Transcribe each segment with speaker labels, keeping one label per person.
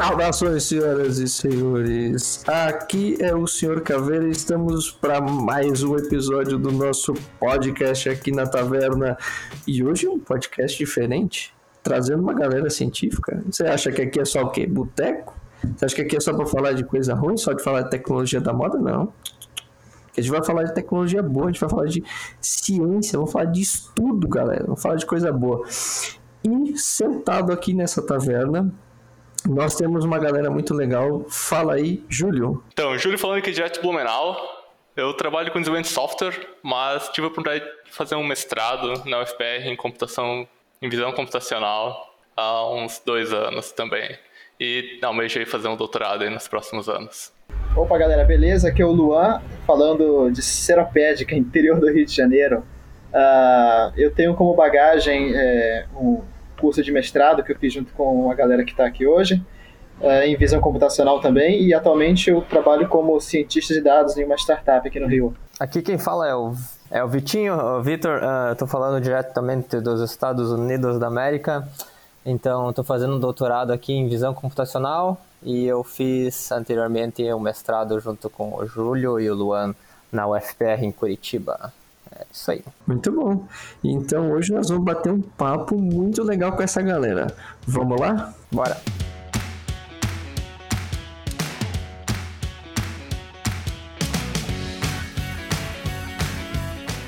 Speaker 1: Saudações, senhoras e senhores. Aqui é o Senhor Caveira e estamos para mais um episódio do nosso podcast aqui na Taverna. E hoje um podcast diferente, trazendo uma galera científica. Você acha que aqui é só o quê? Boteco? Você acha que aqui é só para falar de coisa ruim, só de falar de tecnologia da moda? Não. A gente vai falar de tecnologia boa, a gente vai falar de ciência, vamos falar de estudo, galera. Vamos falar de coisa boa. E sentado aqui nessa taverna, nós temos uma galera muito legal. Fala aí, Júlio.
Speaker 2: Então, Júlio falando aqui direto de Blumenau. Eu trabalho com desenvolvimento de software, mas tive a oportunidade de fazer um mestrado na UFPR em computação, em visão computacional há uns dois anos também. E almejei fazer um doutorado aí nos próximos anos.
Speaker 3: Opa, galera, beleza? Aqui é o Luan, falando de Seropédica, interior do Rio de Janeiro. Uh, eu tenho como bagagem é, um curso de mestrado que eu fiz junto com a galera que está aqui hoje, uh, em visão computacional também, e atualmente eu trabalho como cientista de dados em uma startup aqui no Rio.
Speaker 4: Aqui quem fala é o, é o Vitinho, o Vitor, estou uh, falando diretamente dos Estados Unidos da América. Então, estou fazendo um doutorado aqui em visão computacional e eu fiz anteriormente um mestrado junto com o Júlio e o Luan na UFPR em Curitiba. É isso aí.
Speaker 1: Muito bom. Então, hoje nós vamos bater um papo muito legal com essa galera. Vamos lá?
Speaker 4: Bora.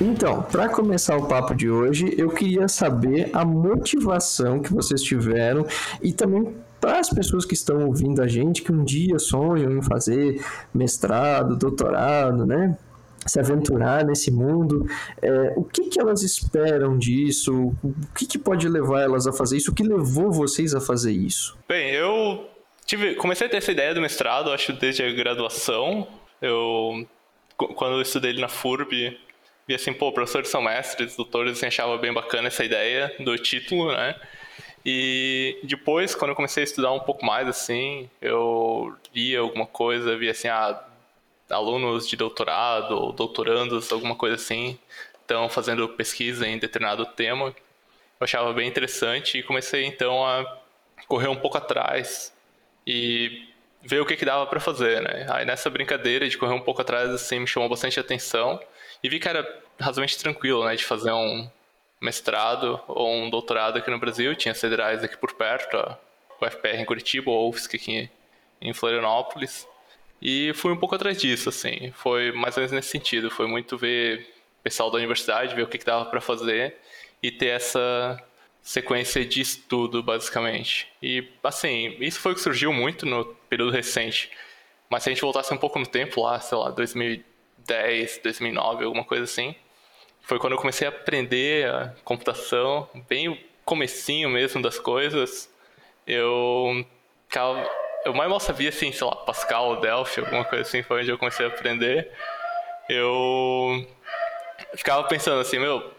Speaker 1: Então, para começar o papo de hoje, eu queria saber a motivação que vocês tiveram e também para as pessoas que estão ouvindo a gente, que um dia sonham em fazer mestrado, doutorado, né? Se aventurar nesse mundo, é, o que, que elas esperam disso? O que, que pode levar elas a fazer isso? O que levou vocês a fazer isso?
Speaker 2: Bem, eu tive, comecei a ter essa ideia do mestrado, acho, desde a graduação. Eu, quando eu estudei na FURB, vi assim, pô, professores são mestres, doutores, assim, achava bem bacana essa ideia do título, né? E depois, quando eu comecei a estudar um pouco mais, assim, eu lia alguma coisa, via assim, ah, alunos de doutorado ou doutorandos, alguma coisa assim, estão fazendo pesquisa em determinado tema. Eu achava bem interessante e comecei então a correr um pouco atrás e ver o que, que dava para fazer, né? Aí nessa brincadeira de correr um pouco atrás, assim, me chamou bastante atenção e vi que era razoavelmente tranquilo, né, de fazer um mestrado ou um doutorado aqui no Brasil. Tinha federais aqui por perto, a UFPR em Curitiba, ou UFSC aqui em Florianópolis. E fui um pouco atrás disso, assim. Foi mais ou menos nesse sentido. Foi muito ver pessoal da universidade, ver o que, que dava para fazer e ter essa sequência de estudo, basicamente. E, assim, isso foi o que surgiu muito no período recente. Mas se a gente voltasse um pouco no tempo, lá, sei lá, 2000 2010, 2009, alguma coisa assim. Foi quando eu comecei a aprender a computação, bem o comecinho mesmo das coisas. Eu eu mais mal sabia assim, sei lá, Pascal, Delphi, alguma coisa assim, foi onde eu comecei a aprender. Eu ficava pensando assim, meu,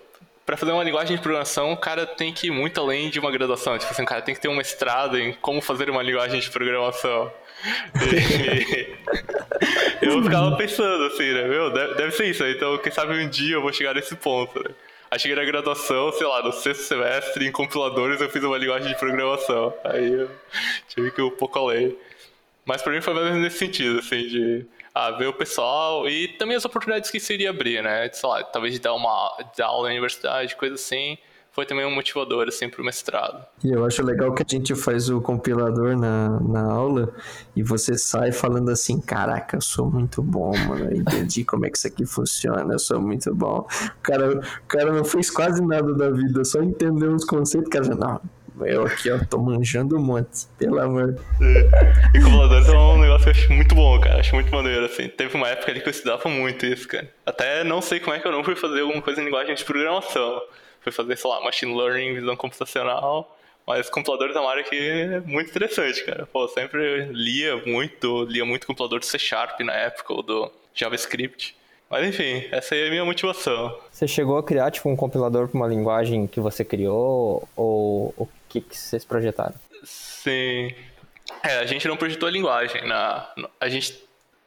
Speaker 2: para fazer uma linguagem de programação, o cara tem que ir muito além de uma graduação. Tipo assim, o cara tem que ter um mestrado em como fazer uma linguagem de programação. Eu ficava pensando assim, né? Meu, deve, ser isso. Então, quem sabe um dia eu vou chegar nesse ponto, né? Aí cheguei na graduação, sei lá, no sexto semestre, em compiladores eu fiz uma linguagem de programação. Aí eu tive que ir um pouco além. Mas pra mim foi mais nesse sentido, assim, de ah, ver o pessoal e também as oportunidades que isso iria abrir, né? Sei lá, talvez de dar uma de aula na universidade, coisa assim foi também um motivador, assim, pro mestrado.
Speaker 1: E eu acho legal que a gente faz o compilador na, na aula e você sai falando assim, caraca, eu sou muito bom, mano, eu entendi como é que isso aqui funciona, eu sou muito bom. O cara, o cara não fez quase nada da vida, só entendeu os conceitos, cara, não, eu aqui, ó, tô manjando um monte, pelo amor.
Speaker 2: É. E compiladores é um negócio que eu acho muito bom, cara. Acho muito maneiro, assim. Teve uma época ali que eu estudava muito isso, cara. Até não sei como é que eu não fui fazer alguma coisa em linguagem de programação fui fazer, sei lá, machine learning, visão computacional. Mas compiladores é uma área que é muito interessante, cara. Pô, sempre lia muito, lia muito compilador do C Sharp na época, ou do JavaScript. Mas enfim, essa aí é a minha motivação.
Speaker 4: Você chegou a criar tipo um compilador para uma linguagem que você criou ou o que, que vocês projetaram?
Speaker 2: Sim. É, a gente não projetou a linguagem. Na, a gente,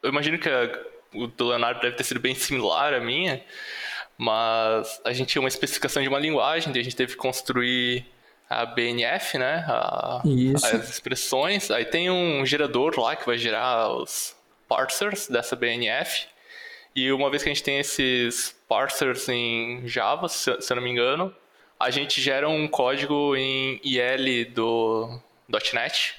Speaker 2: eu imagino que a, o do Leonardo deve ter sido bem similar à minha, mas a gente tinha uma especificação de uma linguagem, a gente teve que construir a BNF, né? A, as expressões. Aí tem um gerador lá que vai gerar os parsers dessa BNF. E uma vez que a gente tem esses parsers em Java, se, se eu não me engano, a gente gera um código em IL do .NET.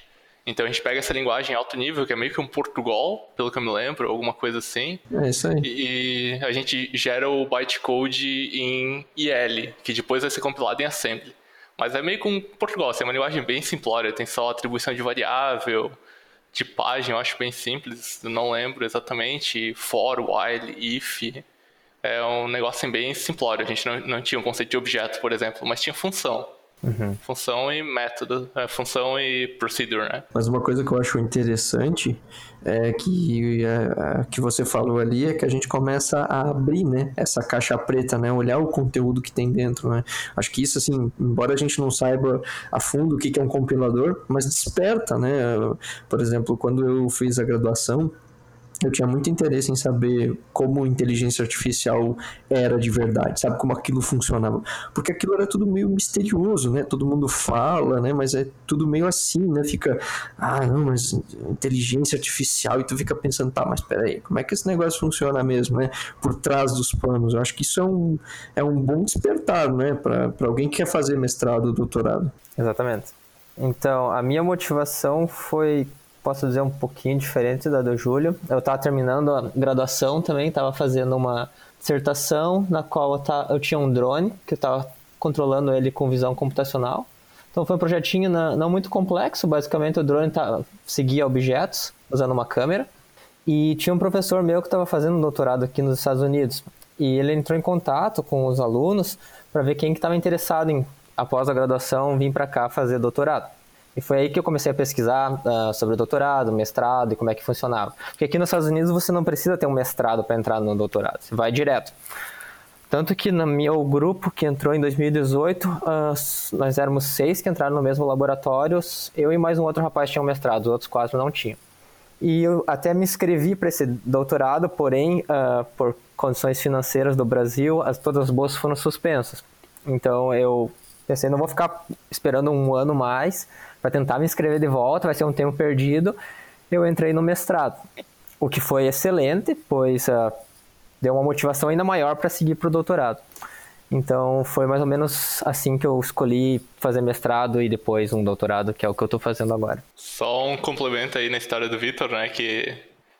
Speaker 2: Então a gente pega essa linguagem alto nível, que é meio que um Portugal, pelo que eu me lembro, alguma coisa assim.
Speaker 1: É isso aí.
Speaker 2: E a gente gera o bytecode em IL, que depois vai ser compilado em assembly. Mas é meio que um Portugal, assim, é uma linguagem bem simplória, tem só atribuição de variável, tipagem, eu acho bem simples, não lembro exatamente, for, while, if. É um negócio bem simplório. A gente não, não tinha um conceito de objeto, por exemplo, mas tinha função. Uhum. Função e método, é, função e procedure, né?
Speaker 1: Mas uma coisa que eu acho interessante é que é, que você falou ali é que a gente começa a abrir, né, essa caixa preta, né, olhar o conteúdo que tem dentro, né. Acho que isso assim, embora a gente não saiba a fundo o que é um compilador, mas desperta, né. Por exemplo, quando eu fiz a graduação eu tinha muito interesse em saber como inteligência artificial era de verdade, sabe como aquilo funcionava, porque aquilo era tudo meio misterioso, né? Todo mundo fala, né? Mas é tudo meio assim, né? Fica, ah, não, mas inteligência artificial e tu fica pensando, tá, mas peraí, como é que esse negócio funciona mesmo, né? Por trás dos panos. Eu acho que isso é um, é um bom despertar, né? Para alguém que quer fazer mestrado ou doutorado.
Speaker 4: Exatamente. Então, a minha motivação foi posso dizer, um pouquinho diferente da do Júlio. Eu estava terminando a graduação também, estava fazendo uma dissertação na qual eu, tá, eu tinha um drone, que eu estava controlando ele com visão computacional. Então foi um projetinho não, não muito complexo, basicamente o drone tá, seguia objetos usando uma câmera. E tinha um professor meu que estava fazendo um doutorado aqui nos Estados Unidos. E ele entrou em contato com os alunos para ver quem estava que interessado em, após a graduação, vir para cá fazer doutorado. E foi aí que eu comecei a pesquisar uh, sobre doutorado, mestrado e como é que funcionava. Porque aqui nos Estados Unidos você não precisa ter um mestrado para entrar no doutorado, você vai direto. Tanto que no meu grupo que entrou em 2018, uh, ah, nós éramos seis que entraram no mesmo laboratório, eu e mais um outro rapaz tinham mestrado, os outros quatro não tinham. E eu até me inscrevi para esse doutorado, porém, uh, por condições financeiras do Brasil, as, todas as bolsas foram suspensas. Então eu pensei, não vou ficar esperando um ano mais, para tentar me inscrever de volta, vai ser um tempo perdido. Eu entrei no mestrado, o que foi excelente, pois uh, deu uma motivação ainda maior para seguir para o doutorado. Então foi mais ou menos assim que eu escolhi fazer mestrado e depois um doutorado, que é o que eu estou fazendo agora.
Speaker 2: Só um complemento aí na história do Vitor, né, que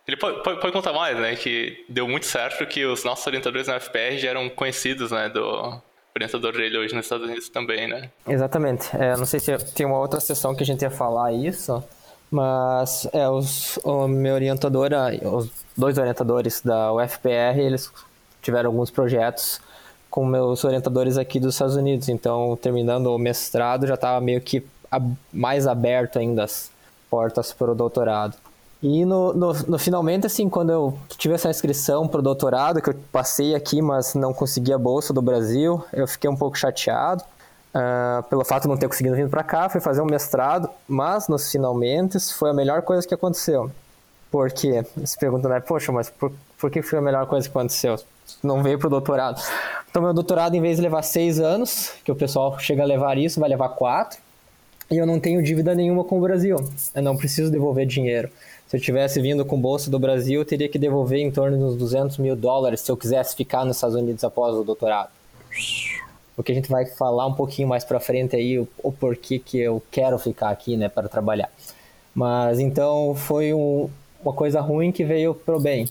Speaker 2: ele pode, pode, pode, contar mais, né, que deu muito certo que os nossos orientadores na FPR já eram conhecidos, né, do, orientador dele hoje nos Estados Unidos também, né?
Speaker 4: Exatamente. É, não sei se tem uma outra sessão que a gente ia falar isso, mas é, os, o meu orientador, os dois orientadores da UFPR, eles tiveram alguns projetos com meus orientadores aqui dos Estados Unidos, então terminando o mestrado já estava meio que mais aberto ainda as portas para o doutorado. E no, no, no, finalmente, assim, quando eu tive essa inscrição para o doutorado, que eu passei aqui, mas não consegui a bolsa do Brasil, eu fiquei um pouco chateado uh, pelo fato de não ter conseguido vir para cá. Fui fazer um mestrado, mas nos finalmente foi a melhor coisa que aconteceu. Por quê? Você pergunta, né? Poxa, mas por, por que foi a melhor coisa que aconteceu? Não veio para o doutorado. Então, meu doutorado, em vez de levar seis anos, que o pessoal chega a levar isso, vai levar quatro. E eu não tenho dívida nenhuma com o Brasil. Eu não preciso devolver dinheiro. Se eu tivesse vindo com bolsa do Brasil, eu teria que devolver em torno dos 200 mil dólares se eu quisesse ficar nos Estados Unidos após o doutorado. O que a gente vai falar um pouquinho mais para frente aí, o, o, porquê que eu quero ficar aqui, né, para trabalhar. Mas então foi um, uma coisa ruim que veio pro bem.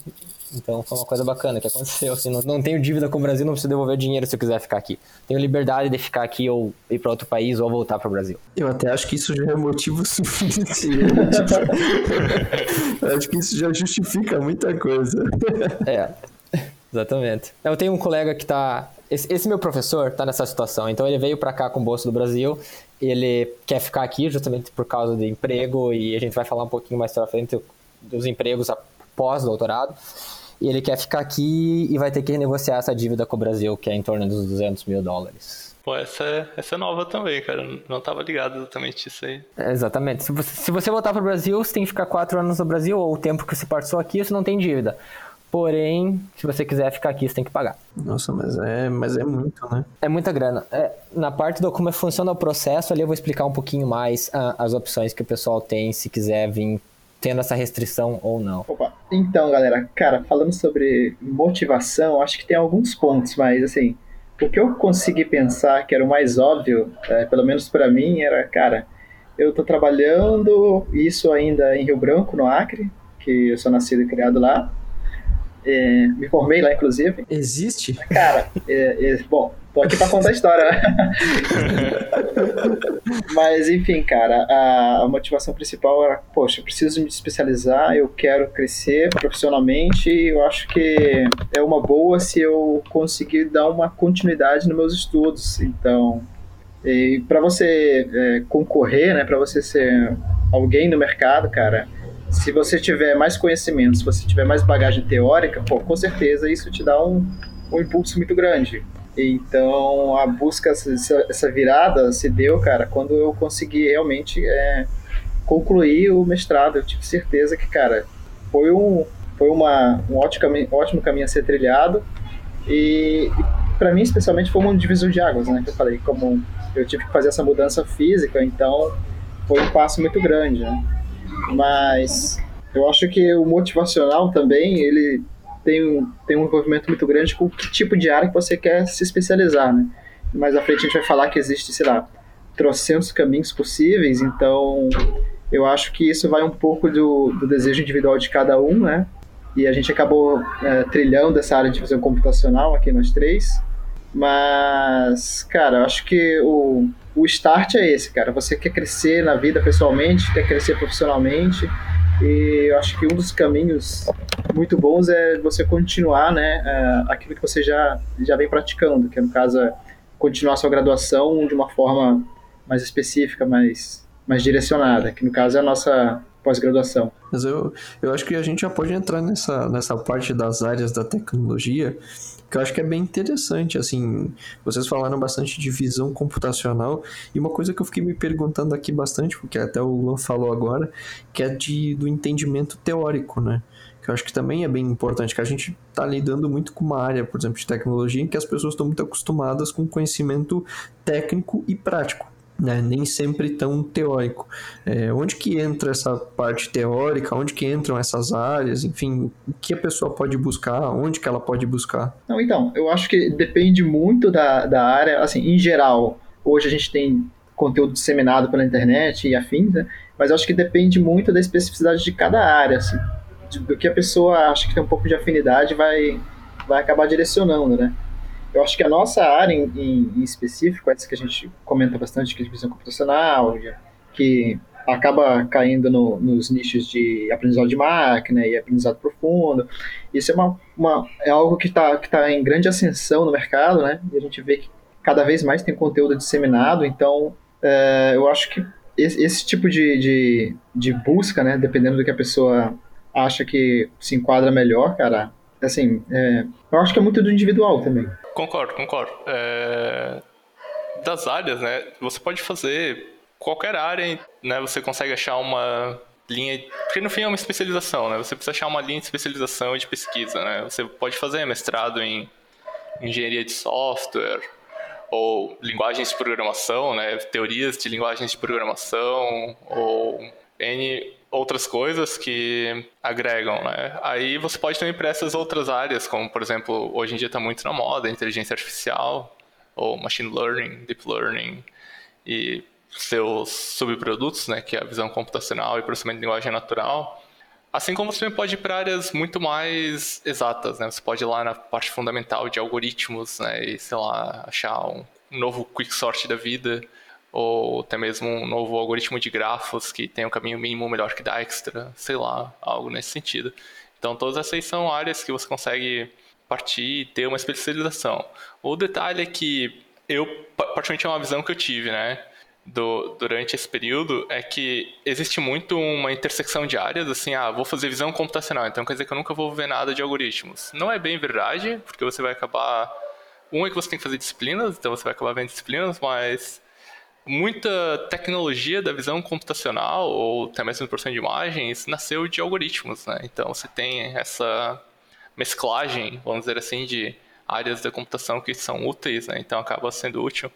Speaker 4: Então foi uma coisa bacana que aconteceu. Assim, não, não tenho dívida com o Brasil, não preciso devolver dinheiro se eu quiser ficar aqui. Tenho liberdade de ficar aqui ou ir para outro país ou voltar para o Brasil.
Speaker 1: Eu até acho que isso já é motivo suficiente. acho que isso já justifica muita coisa.
Speaker 4: é, exatamente. Eu tenho um colega que está esse, esse, meu professor está nessa situação. Então ele veio para cá com bolsa do Brasil. Ele quer ficar aqui justamente por causa de emprego e a gente vai falar um pouquinho mais para frente dos empregos após doutorado e ele quer ficar aqui e vai ter que renegociar essa dívida com o Brasil, que é em torno dos 200 mil dólares.
Speaker 2: Pô, essa é, essa é nova também, cara. Não estava ligado exatamente isso aí.
Speaker 4: É, exatamente. Se você, se você voltar para o Brasil, você tem que ficar quatro anos no Brasil, ou o tempo que você passou aqui, você não tem dívida. Porém, se você quiser ficar aqui, você tem que pagar.
Speaker 1: Nossa, mas é, mas é muito, né?
Speaker 4: É muita grana. É, na parte do como funciona o processo, ali eu vou explicar um pouquinho mais ah, as opções que o pessoal tem se quiser vir tendo essa restrição ou não.
Speaker 3: Opa. Então, galera, cara, falando sobre motivação, acho que tem alguns pontos, mas assim, o que eu consegui pensar que era o mais óbvio, é, pelo menos para mim, era, cara, eu tô trabalhando, isso ainda em Rio Branco, no Acre, que eu sou nascido e criado lá. É, me formei lá, inclusive.
Speaker 1: Existe?
Speaker 3: Cara, é, é, bom, tô aqui pra contar a história, né? Mas, enfim, cara, a, a, motivação principal era, poxa, eu preciso me especializar, eu quero crescer profissionalmente e eu acho que é uma boa se eu conseguir dar uma continuidade nos meus estudos. Então, para você é, concorrer, né, para você ser alguém no mercado, cara, se você tiver mais conhecimento, se você tiver mais bagagem teórica, pô, com certeza isso te dá um, um impulso muito grande. Então a busca, essa, essa virada se deu, cara, quando eu consegui realmente é, concluir o mestrado. Eu tive certeza que, cara, foi um, foi uma, um ótimo, caminho, ótimo caminho a ser trilhado. E, e para mim, especialmente, foi um divisor de águas, né? Que eu falei, como eu tive que fazer essa mudança física, então foi um passo muito grande, né? Mas eu acho que o motivacional também, ele tem um, tem um envolvimento muito grande com que tipo de área que você quer se especializar, né? Mais à frente a gente vai falar que existe, sei lá, trocentos caminhos possíveis, então eu acho que isso vai um pouco do, do desejo individual de cada um, né? E a gente acabou é, trilhando essa área de visão computacional aqui nós três. Mas, cara, eu acho que o, o start é esse, cara. Você quer crescer na vida pessoalmente, quer crescer profissionalmente. E eu acho que um dos caminhos muito bons é você continuar, né, é, aquilo que você já, já vem praticando, que no caso é continuar sua graduação de uma forma mais específica, mais, mais direcionada, que no caso é a nossa pós-graduação.
Speaker 1: Mas eu, eu acho que a gente já pode entrar nessa, nessa parte das áreas da tecnologia, que eu acho que é bem interessante, assim, vocês falaram bastante de visão computacional, e uma coisa que eu fiquei me perguntando aqui bastante, porque até o Luan falou agora, que é de, do entendimento teórico, né? Que eu acho que também é bem importante, que a gente está lidando muito com uma área, por exemplo, de tecnologia, em que as pessoas estão muito acostumadas com conhecimento técnico e prático né? nem sempre tão teórico. É, onde que entra essa parte teórica? Onde que entram essas áreas? Enfim, o que a pessoa pode buscar? Onde que ela pode buscar?
Speaker 3: Não, então, eu acho que depende muito da, da área. Assim, em geral, hoje a gente tem conteúdo disseminado pela internet e afins, né? mas eu acho que depende muito da especificidade de cada área, assim, do que a pessoa acha que tem um pouco de afinidade vai, vai acabar direcionando, né? Eu acho que a nossa área em, em, em específico, essa que a gente comenta bastante, que é visão computacional, que acaba caindo no, nos nichos de aprendizado de máquina e aprendizado profundo. Isso é, uma, uma é algo que está que tá em grande ascensão no mercado, né? E a gente vê que cada vez mais tem conteúdo disseminado, então é, eu acho que esse, esse tipo de, de, de, busca, né, dependendo do que a pessoa acha que se enquadra melhor, cara, assim, é, eu acho que é muito do individual também.
Speaker 2: Concordo, concordo. É... Das áreas, né? Você pode fazer qualquer área, né? Você consegue achar uma linha. Porque no fim é uma especialização, né? Você precisa achar uma linha de especialização e de pesquisa, né? Você pode fazer mestrado em engenharia de software ou linguagens de programação, né? Teorias de linguagens de programação ou N outras coisas que agregam, né? Aí você pode também para essas outras áreas, como por exemplo, hoje em dia está muito na moda, inteligência artificial, ou machine learning, deep learning, e seus subprodutos, né, que é a visão computacional e processamento de linguagem natural. Assim como você também pode ir para áreas muito mais exatas, né? Você pode ir lá na parte fundamental de algoritmos, né, e sei lá, achar um novo quicksort da vida, ou até mesmo um novo algoritmo de grafos que tem um caminho mínimo melhor que Dijkstra, sei lá, algo nesse sentido. Então todas essas são áreas que você consegue partir e ter uma especialização. O detalhe é que eu, particularmente é uma visão que eu tive, né, do, durante esse período, é que existe muito uma intersecção de áreas, assim, ah, vou fazer visão computacional, então quer dizer que eu nunca vou ver nada de algoritmos. Não é bem verdade, porque você vai acabar... Um é que você tem que fazer disciplinas, então você vai acabar vendo disciplinas, mas muita tecnologia da visão computacional ou até mesmo processamento de imagens nasceu de algoritmos, né? Então você tem essa mesclagem, vamos dizer assim, de áreas da computação que são úteis, né? Então acaba sendo útil.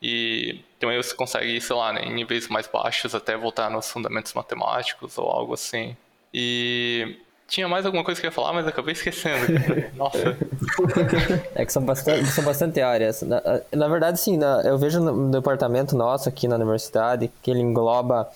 Speaker 2: E também você consegue, sei lá, né, em níveis mais baixos até voltar nos fundamentos matemáticos ou algo assim. E tinha mais alguma coisa que eu ia falar, mas acabei esquecendo. Nossa.
Speaker 4: É que são bastante, são bastante áreas. Na, na verdade, sim, na, eu vejo no departamento nosso aqui na universidade que ele engloba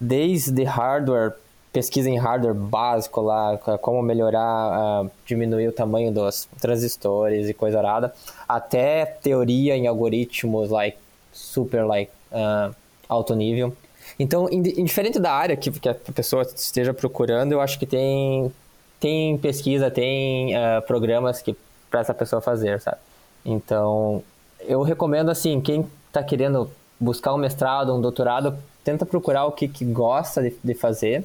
Speaker 4: desde hardware, pesquisa em hardware básico lá, como melhorar, uh, diminuir o tamanho dos transistores e coisa arada, até teoria em algoritmos, like, super, like, uh, alto nível. Então, indiferente da área que, que a pessoa esteja procurando, eu acho que tem, tem pesquisa, tem uh, programas que para essa pessoa fazer, sabe? Então, eu recomendo assim, quem está querendo buscar um mestrado, um doutorado, tenta procurar o que, que gosta de, de fazer.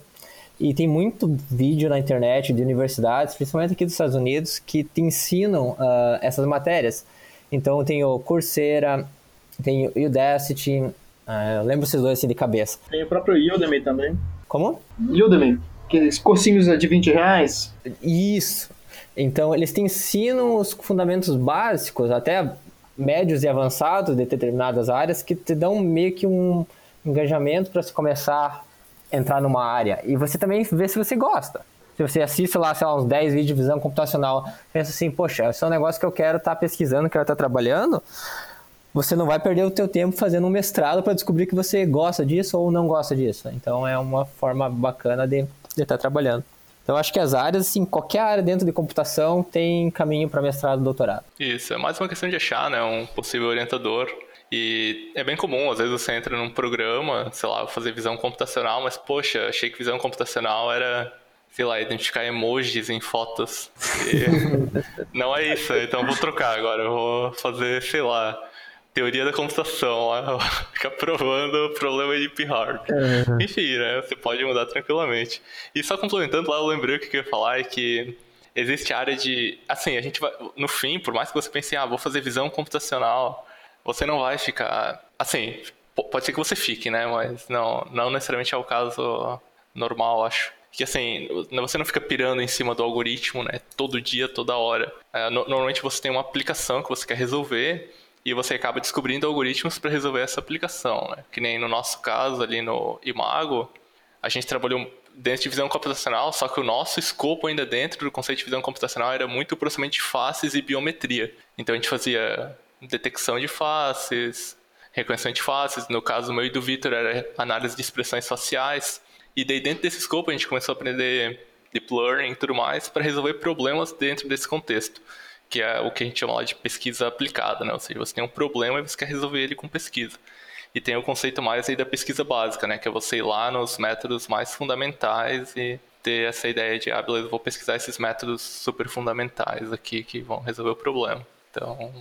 Speaker 4: E tem muito vídeo na internet de universidades, principalmente aqui dos Estados Unidos, que te ensinam uh, essas matérias. Então tem o Coursera, tem o Udacity, ah, eu lembro esses dois assim de cabeça.
Speaker 3: Tem o próprio Udemy também.
Speaker 4: Como?
Speaker 3: Udemy. Aqueles cursinhos de 20 reais.
Speaker 4: Isso. Então, eles te ensinam os fundamentos básicos, até médios e avançados de determinadas áreas, que te dão meio que um engajamento para você começar a entrar numa área. E você também vê se você gosta. Se você assiste lá, sei lá, uns 10 vídeos de visão computacional, pensa assim, poxa, esse é um negócio que eu quero estar tá pesquisando, quero estar tá trabalhando, você não vai perder o teu tempo fazendo um mestrado para descobrir que você gosta disso ou não gosta disso. Então é uma forma bacana de estar tá trabalhando. Então acho que as áreas, assim, qualquer área dentro de computação tem caminho para mestrado doutorado.
Speaker 2: Isso, é mais uma questão de achar, né, um possível orientador. E é bem comum, às vezes você entra num programa, sei lá, fazer visão computacional, mas poxa, achei que visão computacional era sei lá, identificar emojis em fotos. E não é isso, então vou trocar agora. Eu vou fazer, sei lá, teoria da computação lá, fica provando o problema de P-Hard. Uhum. Enfim, né? Você pode mudar tranquilamente. E só complementando lá, eu lembrei o que eu ia falar é que existe área de. Assim, a gente vai. No fim, por mais que você pense, ah, vou fazer visão computacional, você não vai ficar. Assim, pode ser que você fique, né? Mas não, não necessariamente é o caso normal, acho. Que assim, você não fica pirando em cima do algoritmo, né? Todo dia, toda hora. É, normalmente você tem uma aplicação que você quer resolver e você acaba descobrindo algoritmos para resolver essa aplicação, né? Que nem no nosso caso ali no Imago, a gente trabalhou dentro de visão computacional, só que o nosso escopo ainda dentro do conceito de visão computacional era muito processamento de faces e biometria. Então a gente fazia detecção de faces, reconhecimento de faces, no caso meu e do Vitor era análise de expressões faciais. E daí dentro desse escopo a gente começou a aprender deep learning e tudo mais para resolver problemas dentro desse contexto que é o que a gente chama lá de pesquisa aplicada, né? Ou seja, você tem um problema e você quer resolver ele com pesquisa. E tem o conceito mais aí da pesquisa básica, né? Que é você ir lá nos métodos mais fundamentais e ter essa ideia de, ah, beleza, vou pesquisar esses métodos super fundamentais aqui que vão resolver o problema. Então,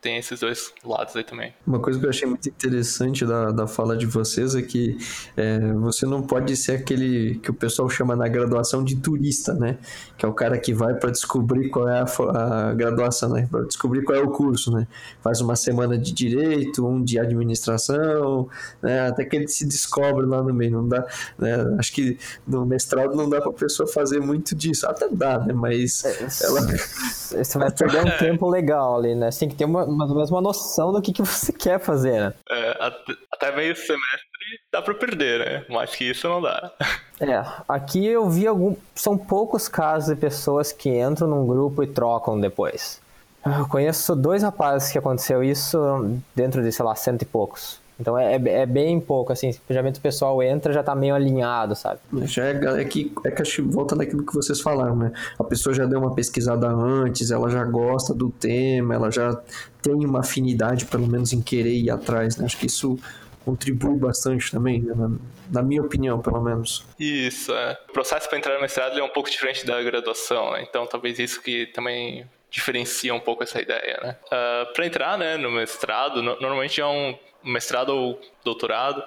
Speaker 2: tem esses dois lados aí também.
Speaker 1: Uma coisa que eu achei muito interessante da, da fala de vocês é que é, você não pode ser aquele que o pessoal chama na graduação de turista, né? Que é o cara que vai para descobrir qual é a, a graduação, né? Para descobrir qual é o curso, né? Faz uma semana de direito, um de administração, né? Até que ele se descobre lá no meio. Não dá, né? Acho que no mestrado não dá para pessoa fazer muito disso. Até dá, né? Mas é, ela...
Speaker 4: você vai perder um tempo legal ali, né? Você tem que ter uma mais ou menos uma noção do que, que você quer fazer, né?
Speaker 2: É, até meio semestre dá pra perder, né? Mais que isso não dá.
Speaker 4: É, aqui eu vi algum. São poucos casos de pessoas que entram num grupo e trocam depois. Eu conheço dois rapazes que aconteceu isso dentro de, sei lá, cento e poucos. Então é, é, é bem pouco, assim, geralmente o pessoal entra já tá meio alinhado, sabe?
Speaker 1: Já é, é que, é que acho, volta naquilo que vocês falaram, né? A pessoa já deu uma pesquisada antes, ela já gosta do tema, ela já tem uma afinidade, pelo menos, em querer ir atrás, né? Acho que isso contribui bastante também, né? na, na, minha opinião, pelo menos.
Speaker 2: Isso, é. O processo para entrar no mestrado é um pouco diferente da graduação, né? Então talvez isso que também diferencia um pouco essa ideia, né? Uh, ah, para entrar né, no mestrado, no, normalmente é um mestrado ou doutorado.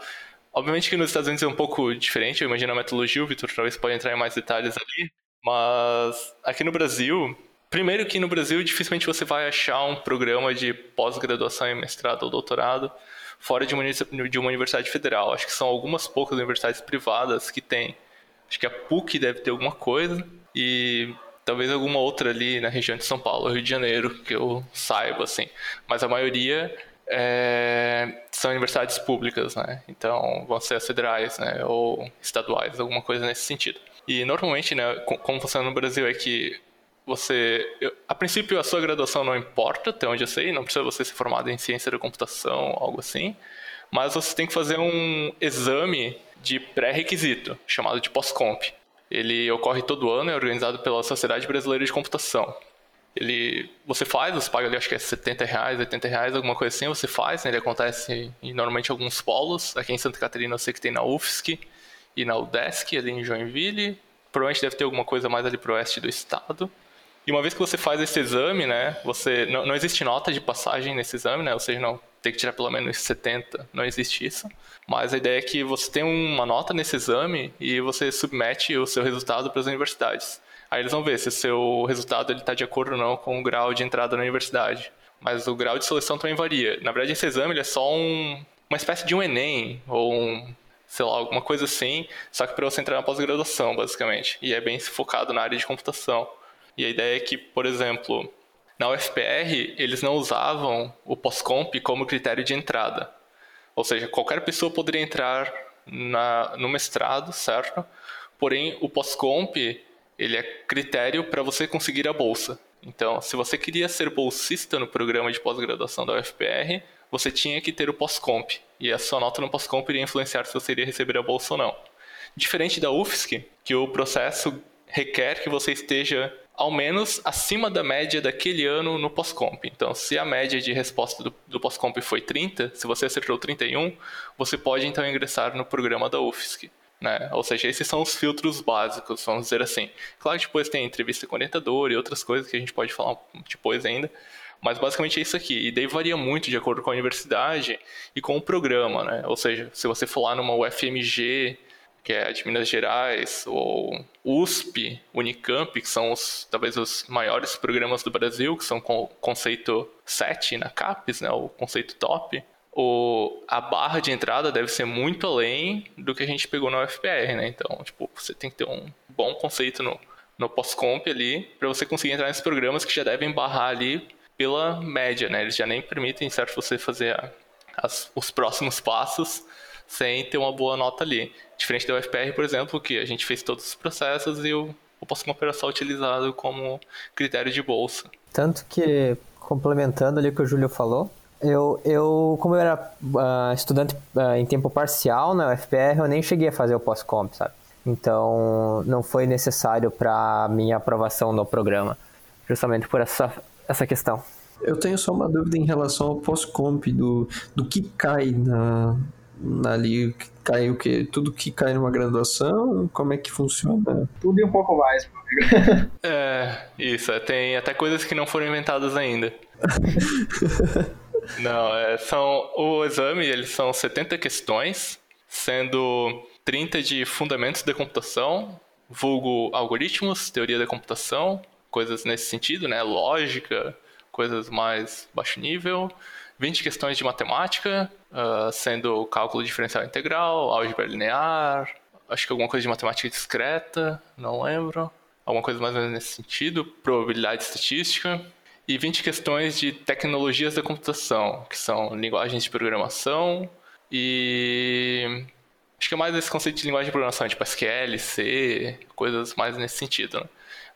Speaker 2: Obviamente que nos Estados Unidos é um pouco diferente, eu imagino a metodologia, o Vitor talvez pode entrar em mais detalhes ali, mas aqui no Brasil, primeiro que no Brasil dificilmente você vai achar um programa de pós-graduação em mestrado ou doutorado fora de uma, de uma universidade federal. Acho que são algumas poucas universidades privadas que têm. Acho que a PUC deve ter alguma coisa e talvez alguma outra ali na região de São Paulo, Rio de Janeiro, que eu saiba, assim. Mas a maioria é, são universidades públicas, né? Então vão ser as federais, né? Ou estaduais, alguma coisa nesse sentido. E normalmente, né? Como funciona no Brasil é que você, eu, a princípio a sua graduação não importa, até onde eu sei, não precisa você ser formado em ciência da computação, algo assim, mas você tem que fazer um exame de pré-requisito, chamado de pós-comp. Ele ocorre todo ano, é organizado pela Sociedade Brasileira de Computação. Ele, você faz, você paga ali, acho que é 70 reais, 80 reais, alguma coisa assim, você faz, né? ele acontece em normalmente alguns polos. Aqui em Santa Catarina eu sei que tem na UFSC e na UDESC, ali em Joinville. Provavelmente deve ter alguma coisa mais ali pro oeste do estado. E uma vez que você faz esse exame, né, você não, não existe nota de passagem nesse exame, né, ou seja, não tem que tirar pelo menos 70, não existe isso. Mas a ideia é que você tem uma nota nesse exame e você submete o seu resultado para as universidades. Aí eles vão ver se o seu resultado está de acordo ou não com o grau de entrada na universidade. Mas o grau de seleção também varia. Na verdade, esse exame é só um, uma espécie de um Enem, ou um, sei lá, alguma coisa assim, só que para você entrar na pós-graduação, basicamente. E é bem focado na área de computação. E a ideia é que, por exemplo, na UFPR, eles não usavam o pós-comp como critério de entrada. Ou seja, qualquer pessoa poderia entrar na, no mestrado, certo? Porém, o pós-comp ele é critério para você conseguir a bolsa. Então, se você queria ser bolsista no programa de pós-graduação da UFPR, você tinha que ter o pós-comp. E a sua nota no pós-comp iria influenciar se você iria receber a bolsa ou não. Diferente da UFSC, que o processo requer que você esteja ao menos acima da média daquele ano no pós-comp. Então, se a média de resposta do, do pós-comp foi 30, se você acertou 31, você pode então ingressar no programa da UFSC. Né? Ou seja, esses são os filtros básicos, vamos dizer assim. Claro que depois tem entrevista com orientador e outras coisas que a gente pode falar depois ainda, mas basicamente é isso aqui. E daí varia muito de acordo com a universidade e com o programa, né? Ou seja, se você for lá numa UFMG que é de Minas Gerais, ou USP, Unicamp, que são os, talvez os maiores programas do Brasil, que são com o conceito 7 na CAPES, né, o conceito top, o, a barra de entrada deve ser muito além do que a gente pegou na UFPR, né? Então, tipo, você tem que ter um bom conceito no, no pós-comp ali, para você conseguir entrar nesses programas que já devem barrar ali pela média, né? Eles já nem permitem, certo, você fazer a, as, os próximos passos sem ter uma boa nota ali. Diferente da UFPR, por exemplo, que a gente fez todos os processos e o, o pós-comp era só utilizado como critério de bolsa.
Speaker 4: Tanto que, complementando ali o que o Júlio falou, eu, eu como eu era uh, estudante uh, em tempo parcial na UFPR, eu nem cheguei a fazer o pós-comp, sabe? Então, não foi necessário para minha aprovação no programa, justamente por essa, essa questão.
Speaker 1: Eu tenho só uma dúvida em relação ao pós-comp, do, do que cai na, ali cai o quê? Tudo que cai numa graduação? Como é que funciona?
Speaker 3: Tudo e um pouco mais,
Speaker 2: É, isso. É, tem até coisas que não foram inventadas ainda. não, é, são o exame, eles são 70 questões, sendo 30 de fundamentos da computação, vulgo algoritmos, teoria da computação, coisas nesse sentido, né? Lógica, coisas mais baixo nível. 20 questões de matemática, uh, sendo cálculo diferencial integral, álgebra linear, acho que alguma coisa de matemática discreta, não lembro. Alguma coisa mais ou menos nesse sentido, probabilidade estatística. E 20 questões de tecnologias da computação, que são linguagens de programação e. Acho que é mais esse conceito de linguagem de programação, tipo SQL, C, coisas mais nesse sentido. Né?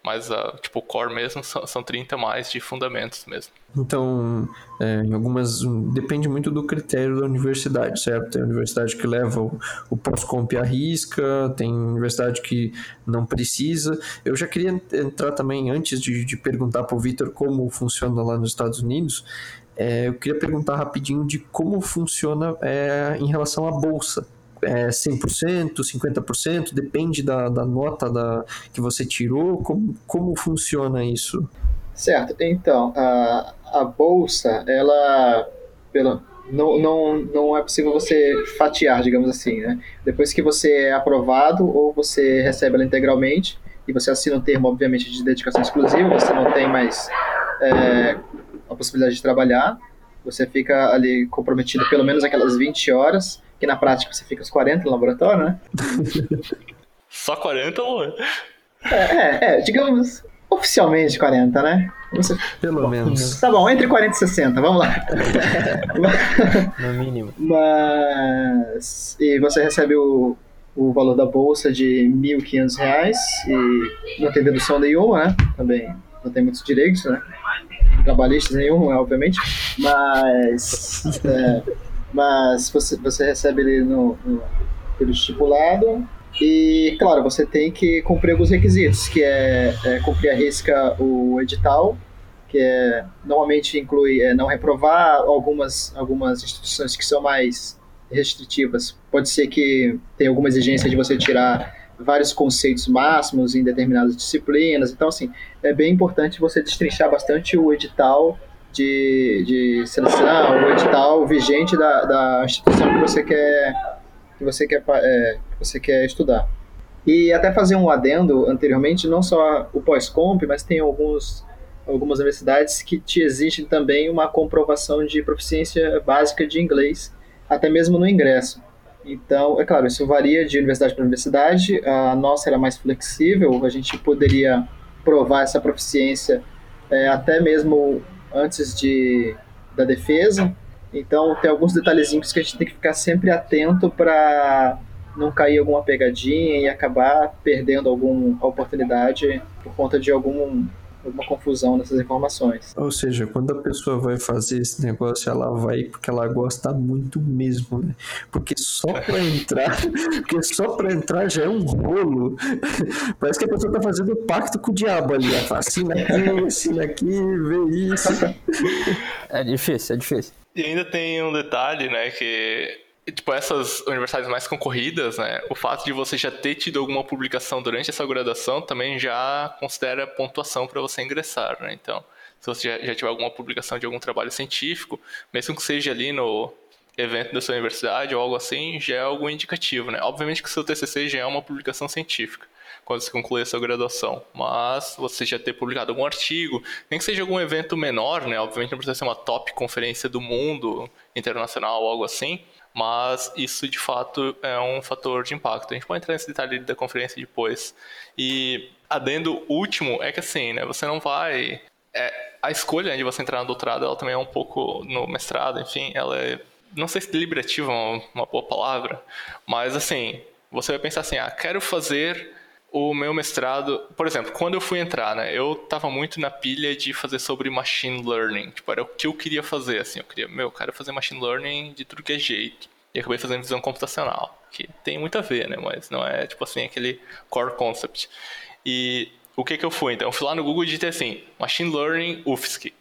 Speaker 2: Mas, uh, tipo, o core mesmo são, são 30 mais de fundamentos mesmo.
Speaker 1: Então, é, em algumas. Depende muito do critério da universidade, certo? Tem universidade que leva o, o pós-comp à risca, tem universidade que não precisa. Eu já queria entrar também, antes de, de perguntar para o Vitor como funciona lá nos Estados Unidos, é, eu queria perguntar rapidinho de como funciona é, em relação à bolsa é 100%, 50%, depende da, da nota da, que você tirou? Como, como funciona isso?
Speaker 3: Certo, então, a, a bolsa, ela, pela, não, não, não é possível você fatiar, digamos assim, né? Depois que você é aprovado, ou você recebe ela integralmente, e você assina um termo, obviamente, de dedicação exclusiva, você não tem mais é, a possibilidade de trabalhar, você fica ali comprometido pelo menos aquelas 20 horas, que na prática você fica os 40 no laboratório, né?
Speaker 2: Só 40, Luan?
Speaker 3: É, é, é, digamos, Oficialmente 40, né?
Speaker 1: Você... Pelo bom, menos.
Speaker 3: Tá bom, entre 40 e 60, vamos lá.
Speaker 4: no mínimo.
Speaker 3: Mas. E você recebe o, o valor da bolsa de R$ 1.500 e não tem dedução nenhuma, né? Também não tem muitos direitos, né? Trabalhistas nenhum, obviamente. Mas. É, mas você, você recebe ele no, no, pelo estipulado e, claro, você tem que cumprir alguns requisitos, que é, é cumprir a risca o edital, que é, normalmente inclui é, não reprovar algumas, algumas instituições que são mais restritivas. Pode ser que tenha alguma exigência de você tirar vários conceitos máximos em determinadas disciplinas. Então, assim, é bem importante você destrinchar bastante o edital de, de seleção, o edital vigente da, da instituição que você quer que você quer, é, que você quer estudar. E até fazer um adendo anteriormente, não só o pós-comp, mas tem alguns, algumas universidades que te exigem também uma comprovação de proficiência básica de inglês, até mesmo no ingresso. Então, é claro, isso varia de universidade para universidade. A nossa era mais flexível, a gente poderia provar essa proficiência é, até mesmo antes de, da defesa. Então tem alguns detalhezinhos que a gente tem que ficar sempre atento para não cair alguma pegadinha e acabar perdendo alguma oportunidade por conta de algum alguma confusão nessas informações.
Speaker 1: Ou seja, quando a pessoa vai fazer esse negócio, ela vai porque ela gosta muito mesmo, né? Porque só para entrar, porque só para entrar já é um rolo. Parece que a pessoa tá fazendo pacto com o diabo ali, assina aqui, assina aqui, vê isso.
Speaker 4: É difícil, é difícil.
Speaker 2: E ainda tem um detalhe, né, que tipo, essas universidades mais concorridas, né, o fato de você já ter tido alguma publicação durante essa graduação também já considera pontuação para você ingressar, né? Então, se você já, já, tiver alguma publicação de algum trabalho científico, mesmo que seja ali no evento da sua universidade ou algo assim, já é algo indicativo, né? Obviamente que o seu TCC já é uma publicação científica quando você concluir a sua graduação. Mas você já ter publicado algum artigo, nem que seja algum evento menor, né? Obviamente não precisa ser uma top conferência do mundo internacional ou algo assim, mas isso de fato é um fator de impacto. A gente pode entrar nesse detalhe da conferência depois. E adendo último é que assim, né? Você não vai é, a escolha de você entrar no doutorado, ela também é um pouco no mestrado, enfim, ela é não sei se deliberativa é uma, uma boa palavra, mas assim, você vai pensar assim, ah, quero fazer o meu mestrado, por exemplo, quando eu fui entrar, né, eu tava muito na pilha de fazer sobre machine learning, tipo, era o que eu queria fazer, assim, eu queria, meu, eu quero fazer machine learning de tudo que é jeito. E acabei fazendo visão computacional, que tem muito a ver, né, mas não é, tipo assim, aquele core concept. E o que que eu fui, então? Eu fui lá no Google e digitei assim, machine learning UFSC.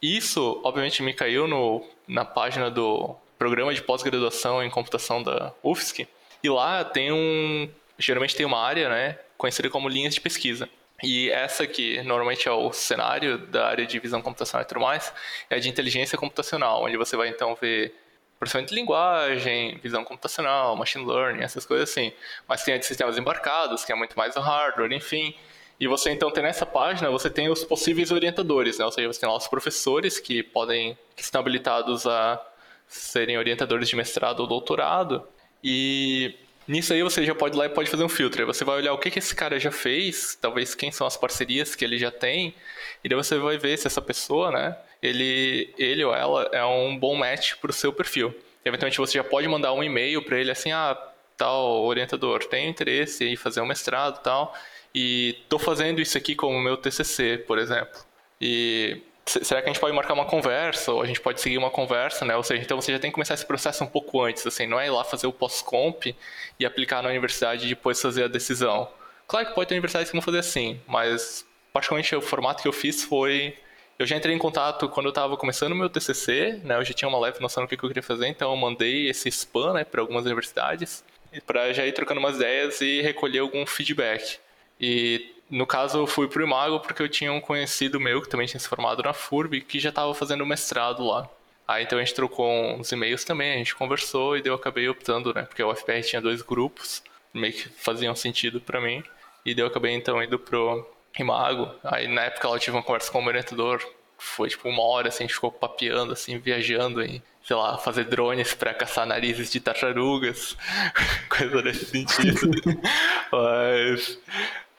Speaker 2: Isso, obviamente, me caiu no, na página do programa de pós-graduação em computação da UFSC, e lá tem um geralmente tem uma área, né, conhecida como linhas de pesquisa. E essa aqui, normalmente é o cenário da área de visão computacional e tudo mais, é de inteligência computacional, onde você vai então ver processamento de linguagem, visão computacional, machine learning, essas coisas assim. Mas tem a de sistemas embarcados, que é muito mais o hardware, enfim. E você então tem nessa página, você tem os possíveis orientadores, né? Ou seja, você tem lá os professores que podem, que estão habilitados a serem orientadores de mestrado ou doutorado. E Nisso aí você já pode ir lá e pode fazer um filtro. Você vai olhar o que, que esse cara já fez, talvez quem são as parcerias que ele já tem, e daí você vai ver se essa pessoa, né, ele, ele ou ela é um bom match para o seu perfil. Eventualmente você já pode mandar um e-mail para ele assim, ah, tal orientador, tem interesse em fazer um mestrado tal, e tô fazendo isso aqui como meu TCC, por exemplo. E será que a gente pode marcar uma conversa, ou a gente pode seguir uma conversa, né? Ou seja, então você já tem que começar esse processo um pouco antes, assim, não é ir lá fazer o pós-comp e aplicar na universidade e depois fazer a decisão. Claro que pode ter universidades que vão fazer assim, mas particularmente o formato que eu fiz foi eu já entrei em contato quando eu estava começando o meu TCC, né? Eu já tinha uma leve noção do que eu queria fazer, então eu mandei esse spam, né, para algumas universidades, para já ir trocando umas ideias e recolher algum feedback. E no caso, eu fui pro Imago porque eu tinha um conhecido meu que também tinha se formado na FURB que já estava fazendo mestrado lá. Aí então a gente trocou uns e-mails também, a gente conversou e eu acabei optando, né? Porque o UFPR tinha dois grupos, meio que faziam sentido para mim. E eu acabei então indo pro Imago. Aí na época ela tive uma conversa com o orientador, foi tipo uma hora assim, a gente ficou papeando, assim, viajando em, sei lá, fazer drones para caçar narizes de tartarugas, coisa desse sentido. Mas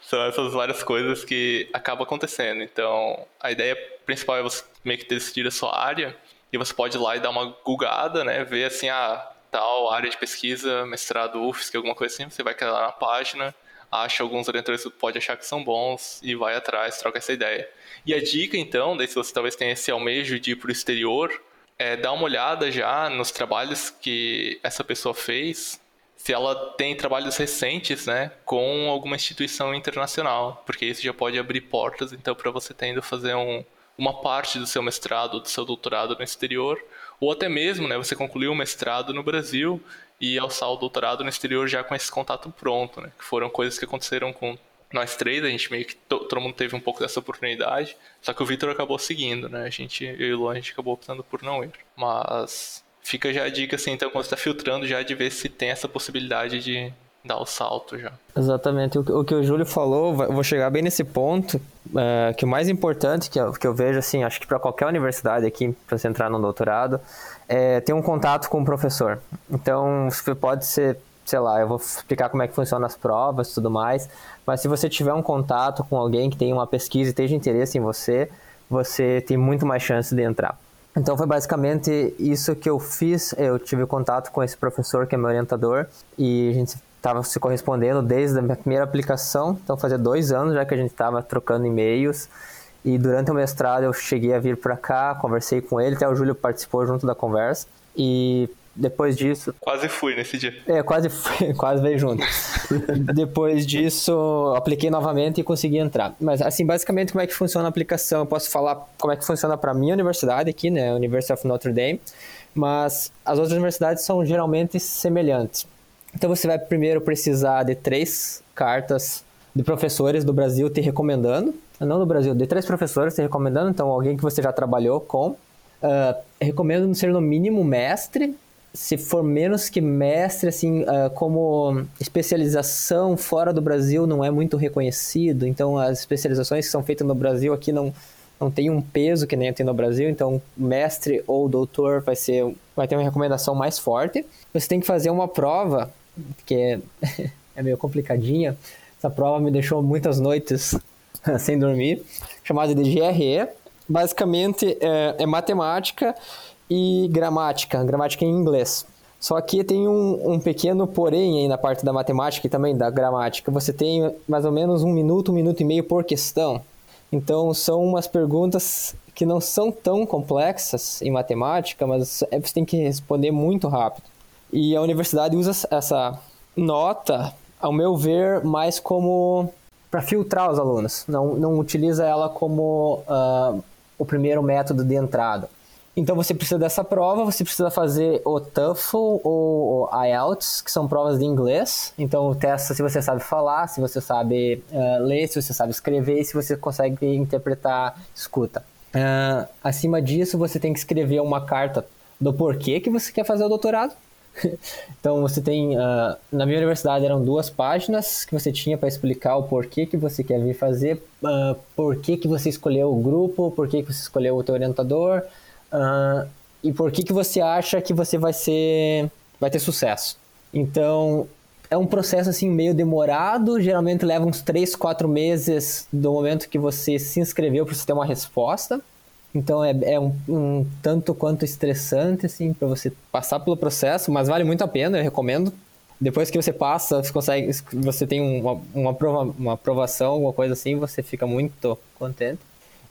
Speaker 2: São essas várias coisas que acabam acontecendo. Então, a ideia principal é você meio que decidir a sua área e você pode ir lá e dar uma googada, né? Ver assim, ah, tal área de pesquisa, mestrado UFSC, alguma coisa assim. Você vai lá na página, acha alguns orientadores que pode achar que são bons e vai atrás, troca essa ideia. E a dica, então, daí se você talvez tenha esse almejo de ir para o exterior, é dar uma olhada já nos trabalhos que essa pessoa fez se ela tem trabalhos recentes, né, com alguma instituição internacional, porque isso já pode abrir portas, então, para você tendo fazer um, uma parte do seu mestrado, do seu doutorado no exterior, ou até mesmo, né, você concluir o mestrado no Brasil e alçar o doutorado no exterior já com esse contato pronto, né, que foram coisas que aconteceram com nós três, a gente meio que todo mundo teve um pouco dessa oportunidade, só que o Victor acabou seguindo, né, a gente, eu e o Luan, a gente acabou optando por não ir, mas fica já a dica, assim, então, quando você tá filtrando, já de ver se tem essa possibilidade de dar o salto já.
Speaker 4: Exatamente. O, que o Júlio falou, vou chegar bem nesse ponto, é, que o mais importante que eu, que eu vejo, assim, acho que para qualquer universidade aqui, para você entrar no doutorado, é ter um contato com o professor. Então, você pode ser, sei lá, eu vou explicar como é que funciona as provas e tudo mais, mas se você tiver um contato com alguém que tem uma pesquisa e tenha interesse em você, você tem muito mais chance de entrar. Então foi basicamente isso que eu fiz. Eu tive contato com esse professor que é meu orientador e a gente estava se correspondendo desde a minha primeira aplicação. Então fazia dois anos já que a gente estava trocando e-mails. E durante o mestrado eu cheguei a vir para cá, conversei com ele, até o Júlio participou junto da conversa. E depois disso.
Speaker 2: Quase fui nesse dia.
Speaker 4: É, quase fui, quase veio junto. Depois disso, apliquei novamente e consegui entrar. Mas, assim, basicamente, como é que funciona a aplicação? Eu posso falar como é que funciona para a minha universidade aqui, né? University of Notre Dame. Mas as outras universidades são geralmente semelhantes. Então, você vai primeiro precisar de três cartas de professores do Brasil te recomendando. Não do Brasil, de três professores te recomendando. Então, alguém que você já trabalhou com. Uh, recomendo ser no mínimo mestre se for menos que mestre, assim, uh, como especialização fora do Brasil não é muito reconhecido, então as especializações que são feitas no Brasil aqui não, não tem um peso que nem tem no Brasil, então mestre ou doutor vai ser vai ter uma recomendação mais forte. Você tem que fazer uma prova que é, é meio complicadinha. Essa prova me deixou muitas noites sem dormir, chamada de GRE. Basicamente é, é matemática e gramática, gramática em inglês. Só que tem um, um, pequeno porém aí na parte da matemática e também da gramática. Você tem mais ou menos um minuto, um minuto e meio por questão. Então são umas perguntas que não são tão complexas em matemática, mas é, você tem que responder muito rápido. E a universidade usa essa nota, ao meu ver, mais como para filtrar os alunos. Não, não utiliza ela como uh, o primeiro método de entrada. Então você precisa dessa prova, você precisa fazer o TOEFL ou o IELTS, que são provas de inglês. Então testa se você sabe falar, se você sabe uh, ler, se você sabe escrever e se você consegue interpretar escuta. Uh, acima disso, você tem que escrever uma carta do porquê que você quer fazer o doutorado. então você tem, uh, na minha universidade eram duas páginas que você tinha para explicar o porquê que você quer vir fazer, uh, porquê que você escolheu o grupo, porquê que você escolheu o teu orientador, Uh, e por que, que você acha que você vai ser vai ter sucesso. Então, é um processo assim meio demorado, geralmente leva uns 3, 4 meses do momento que você se inscreveu para você ter uma resposta. Então é, é um, um, tanto quanto estressante assim para você passar pelo processo, mas vale muito a pena, eu recomendo. Depois que você passa, você consegue, você tem uma, uma, uma aprovação, alguma coisa assim, você fica muito contente.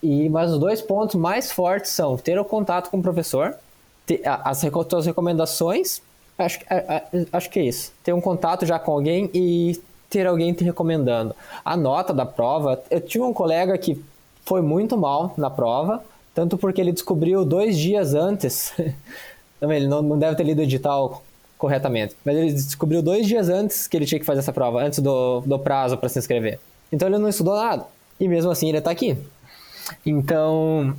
Speaker 4: E, mas os dois pontos mais fortes são ter o contato com o professor, ter, as suas recomendações, acho, acho que é isso. Ter um contato já com alguém e ter alguém te recomendando. A nota da prova, eu tive um colega que foi muito mal na prova, tanto porque ele descobriu dois dias antes, ele não, não deve ter lido o edital corretamente, mas ele descobriu dois dias antes que ele tinha que fazer essa prova, antes do, do prazo para se inscrever. Então ele não estudou nada. E mesmo assim ele está aqui. Então,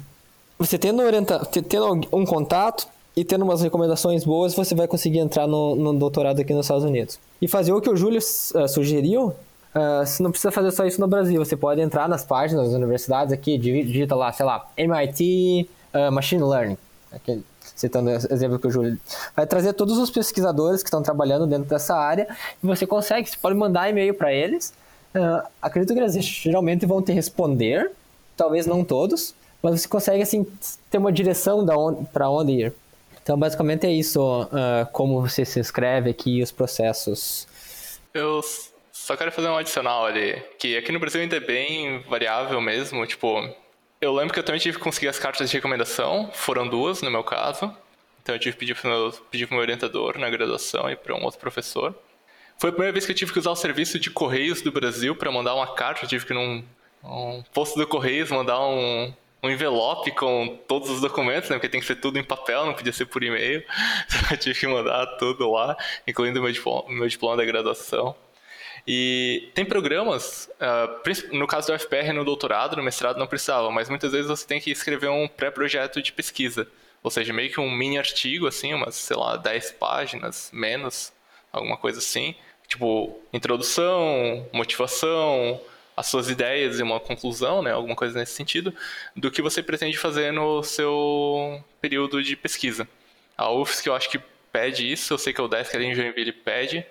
Speaker 4: você tendo, orienta tendo um contato e tendo umas recomendações boas, você vai conseguir entrar no, no doutorado aqui nos Estados Unidos. E fazer o que o Júlio uh, sugeriu, uh, você não precisa fazer só isso no Brasil. Você pode entrar nas páginas das universidades aqui, digita lá, sei lá, MIT uh, eh, Machine Learning. Aquele, citando o exemplo que o Júlio. Vai trazer todos os pesquisadores que estão trabalhando dentro dessa área e você consegue, você pode mandar e-mail para eles Uh, acredito que eles geralmente vão te responder, talvez não todos, mas você consegue assim ter uma direção para onde ir. Então, basicamente é isso, uh, como você se inscreve aqui os processos.
Speaker 2: Eu só quero fazer um adicional ali, que aqui no Brasil ainda é bem variável mesmo, tipo, eu lembro que eu também tive que conseguir as cartas de recomendação, foram duas no meu caso, então eu tive que pedir para meu, pedir meu orientador na graduação e para um outro professor. Foi a primeira vez que eu tive que usar o serviço de Correios do Brasil para mandar uma carta. Eu tive que ir num um posto do Correios mandar um, um envelope com todos os documentos, né? Porque tem que ser tudo em papel, não podia ser por e-mail. Então eu tive que mandar tudo lá, incluindo meu diploma, meu diploma da graduação. E tem programas, uh, no caso do FPR, no doutorado, no mestrado não precisava, mas muitas vezes você tem que escrever um pré-projeto de pesquisa. Ou seja, meio que um mini artigo, assim, umas, sei lá, 10 páginas, menos, alguma coisa assim. Tipo, introdução, motivação, as suas ideias e uma conclusão, né, alguma coisa nesse sentido, do que você pretende fazer no seu período de pesquisa. A UFSC eu acho que pede isso, eu sei que o DESC ali em Joinville pede,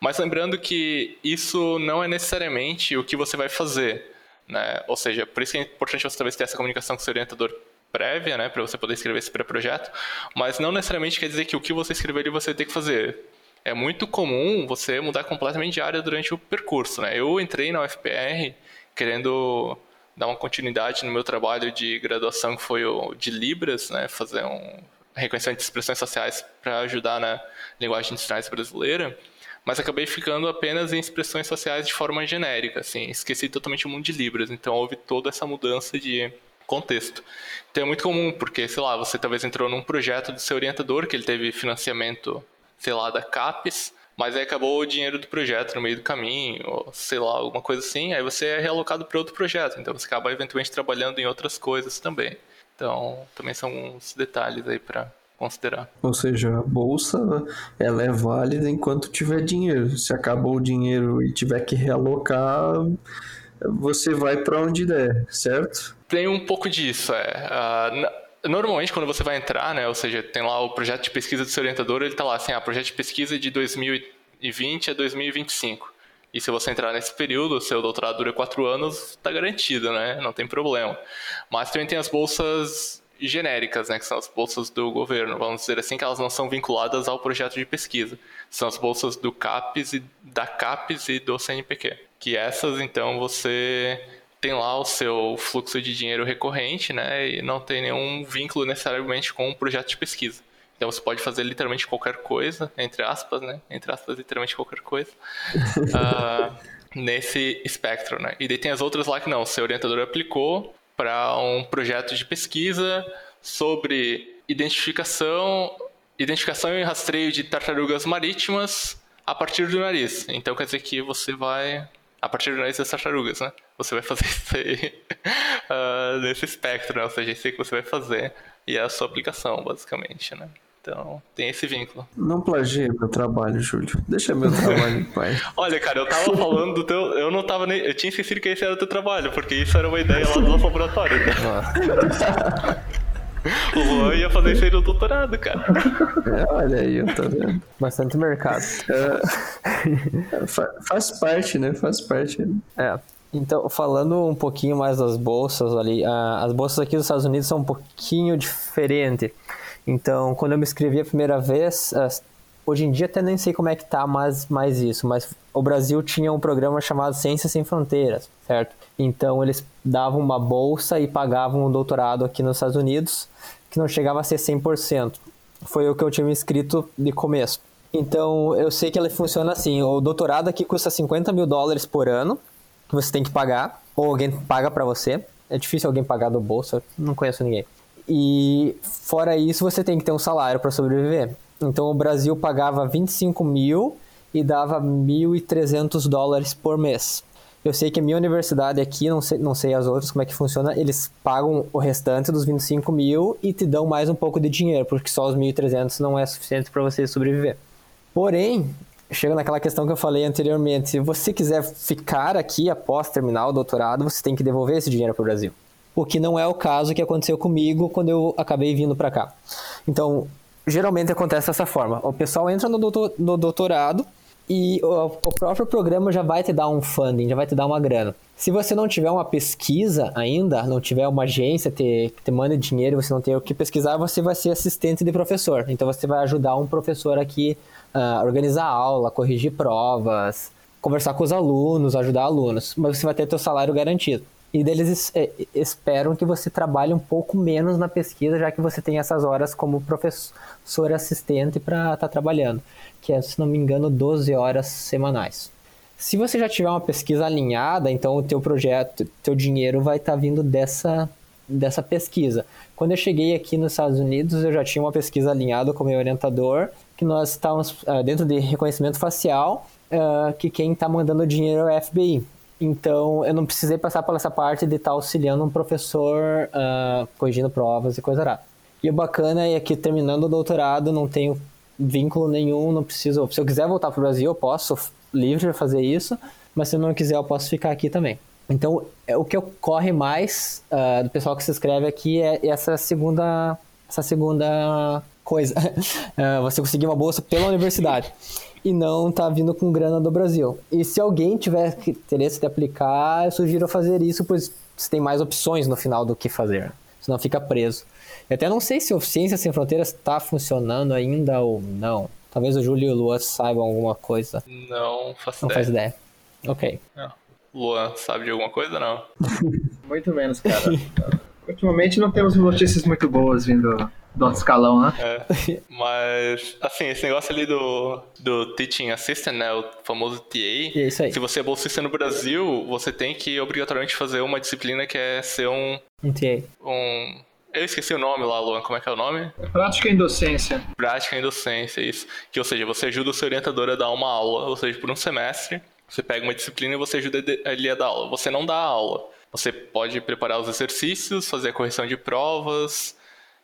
Speaker 2: mas lembrando que isso não é necessariamente o que você vai fazer, né? Ou seja, por isso que é importante você talvez ter essa comunicação com seu orientador prévia, né, para você poder escrever esse pré-projeto, mas não necessariamente quer dizer que o que você escrever ali você tem que fazer é muito comum você mudar completamente de área durante o percurso. Né? Eu entrei na UFPR querendo dar uma continuidade no meu trabalho de graduação, que foi o de Libras, né? fazer um reconhecimento de expressões sociais para ajudar na linguagem de sinais brasileira, mas acabei ficando apenas em expressões sociais de forma genérica, assim, esqueci totalmente o mundo de Libras, então houve toda essa mudança de contexto. Então é muito comum, porque, sei lá, você talvez entrou num projeto do seu orientador, que ele teve financiamento sei lá, da CAPES, mas aí acabou o dinheiro do projeto no meio do caminho, ou sei lá, alguma coisa assim, aí você é realocado para outro projeto, então você acaba eventualmente trabalhando em outras coisas também. Então, também são uns detalhes aí para considerar.
Speaker 1: Ou seja, a bolsa ela é válida enquanto tiver dinheiro. Se acabou o dinheiro e tiver que realocar, você vai para onde der, certo?
Speaker 2: Tem um pouco disso, é. Uh, Normalmente, quando você vai entrar, né, ou seja, tem lá o projeto de pesquisa do seu orientador, ele está lá assim, ah, projeto de pesquisa de 2020 a 2025. E se você entrar nesse período, seu doutorado dura quatro anos, está garantido, né? Não tem problema. Mas também tem as bolsas genéricas, né? Que são as bolsas do governo, vamos dizer assim, que elas não são vinculadas ao projeto de pesquisa. São as bolsas do CAPES e da CAPES e do CNPq. Que essas, então, você tem lá o seu fluxo de dinheiro recorrente, né? E não tem nenhum vínculo necessariamente com um projeto de pesquisa. Então você pode fazer literalmente qualquer coisa, entre aspas, né? Entre aspas, literalmente qualquer coisa. uh, nesse espectro, né? E daí tem as outras lá que não, o seu orientador aplicou para um projeto de pesquisa sobre identificação, identificação e rastreio de tartarugas marítimas a partir do nariz. Então quer dizer que você vai a partir do nariz das tartarugas, né? Você vai fazer isso aí uh, nesse espectro, né? Ou seja, isso aí que você vai fazer e é a sua aplicação, basicamente, né? Então, tem esse vínculo.
Speaker 1: Não plagie meu trabalho, Júlio. Deixa meu trabalho em paz.
Speaker 2: Olha, cara, eu tava falando do teu. Eu não tava nem. Eu tinha esquecido que esse era o teu trabalho, porque isso era uma ideia lá do nosso laboratório. Né? O Luan ia fazer isso aí no doutorado, cara.
Speaker 1: É, olha aí, eu tô vendo.
Speaker 4: Bastante mercado.
Speaker 1: É, faz parte, né? Faz parte.
Speaker 4: É. Então, falando um pouquinho mais das bolsas ali, as bolsas aqui dos Estados Unidos são um pouquinho diferentes. Então, quando eu me inscrevi a primeira vez, hoje em dia até nem sei como é que tá mais, mais isso, mas o Brasil tinha um programa chamado Ciências Sem Fronteiras, certo? Então, eles davam uma bolsa e pagavam um doutorado aqui nos Estados Unidos, que não chegava a ser 100%. Foi o que eu tinha me inscrito de começo. Então, eu sei que ela funciona assim: o doutorado aqui custa 50 mil dólares por ano, que você tem que pagar, ou alguém paga para você. É difícil alguém pagar do bolso, não conheço ninguém. E fora isso, você tem que ter um salário para sobreviver. Então, o Brasil pagava 25 mil e dava 1.300 dólares por mês. Eu sei que a minha universidade aqui, não sei, não sei as outras como é que funciona, eles pagam o restante dos 25 mil e te dão mais um pouco de dinheiro, porque só os 1.300 não é suficiente para você sobreviver. Porém, chega naquela questão que eu falei anteriormente, se você quiser ficar aqui após terminar o doutorado, você tem que devolver esse dinheiro para o Brasil. O que não é o caso que aconteceu comigo quando eu acabei vindo para cá. Então, geralmente acontece dessa forma. O pessoal entra no, doutor, no doutorado, e o, o, próprio programa já vai te dar um funding, já vai te dar uma grana. Se você não tiver uma pesquisa ainda, não tiver uma agência que te, te manda dinheiro, você não tem o que pesquisar, você vai ser assistente de professor. Então você vai ajudar um professor aqui a uh, organizar aula, corrigir provas, conversar com os alunos, ajudar alunos. Mas você vai ter seu salário garantido. E deles é, esperam que você trabalhe um pouco menos na pesquisa, já que você tem essas horas como professor assistente para estar tá trabalhando que é, se não me engano, 12 horas semanais. Se você já tiver uma pesquisa alinhada, então o teu projeto, teu dinheiro vai estar tá vindo dessa, dessa pesquisa. Quando eu cheguei aqui nos Estados Unidos, eu já tinha uma pesquisa alinhada com o meu orientador, que nós estávamos uh, dentro de reconhecimento facial, uh, que quem está mandando dinheiro é o FBI. Então, eu não precisei passar por essa parte de estar tá auxiliando um professor uh, corrigindo provas e coisa lá. E o bacana é que terminando o doutorado, não tenho vínculo nenhum, não preciso. Se eu quiser voltar para o Brasil, eu posso, livre de fazer isso, mas se eu não quiser, eu posso ficar aqui também. Então, é, o que ocorre mais uh, do pessoal que se inscreve aqui é essa segunda, essa segunda coisa. uh, você conseguir uma bolsa pela universidade e não tá vindo com grana do Brasil. E se alguém tiver interesse de aplicar, eu sugiro fazer isso, pois você tem mais opções no final do que fazer. Senão fica preso. Eu até não sei se o Ciência Sem Fronteiras está funcionando ainda ou não. Talvez o Júlio e o Luan saibam alguma coisa.
Speaker 2: Não faço
Speaker 4: não
Speaker 2: ideia.
Speaker 4: faz ideia. Ok.
Speaker 2: Não. Luan, sabe de alguma coisa não?
Speaker 3: muito menos, cara. Ultimamente não temos notícias muito boas vindo do outro escalão, né?
Speaker 2: É, mas, assim, esse negócio ali do, do Teaching Assistant, né? O famoso TA.
Speaker 4: É isso aí.
Speaker 2: Se você é bolsista no Brasil, você tem que obrigatoriamente fazer uma disciplina que é ser um.
Speaker 4: Um TA.
Speaker 2: Um eu esqueci o nome lá, Luan. Como é que é o nome?
Speaker 3: Prática em docência.
Speaker 2: Prática em docência, isso. Que, ou seja, você ajuda o seu orientador a dar uma aula, ou seja, por um semestre, você pega uma disciplina e você ajuda ele a dar aula. Você não dá aula. Você pode preparar os exercícios, fazer a correção de provas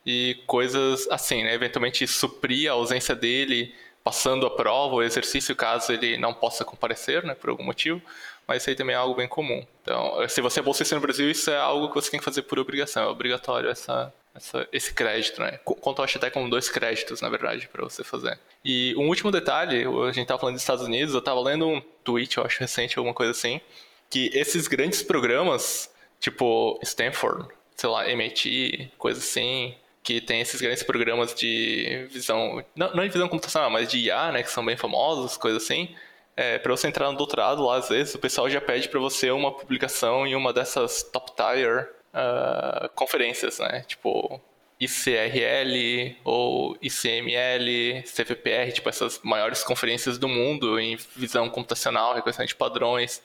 Speaker 2: e coisas assim, né? Eventualmente suprir a ausência dele passando a prova, o exercício, caso ele não possa comparecer, né, por algum motivo mas isso aí também é algo bem comum. Então, se você é bolsista no Brasil, isso é algo que você tem que fazer por obrigação, é obrigatório essa, essa, esse crédito, né? Conta acho até com dois créditos, na verdade, para você fazer. E um último detalhe, a gente tava falando dos Estados Unidos, eu tava lendo um tweet, eu acho recente, alguma coisa assim, que esses grandes programas, tipo Stanford, sei lá, MIT, coisa assim, que tem esses grandes programas de visão, não, não de visão computacional, mas de IA, né, que são bem famosos, coisa assim, é, para você entrar no doutorado lá, às vezes, o pessoal já pede para você uma publicação em uma dessas top tier uh, conferências, né? Tipo, ICRL ou ICML, CVPR, tipo essas maiores conferências do mundo em visão computacional, reconhecimento de padrões,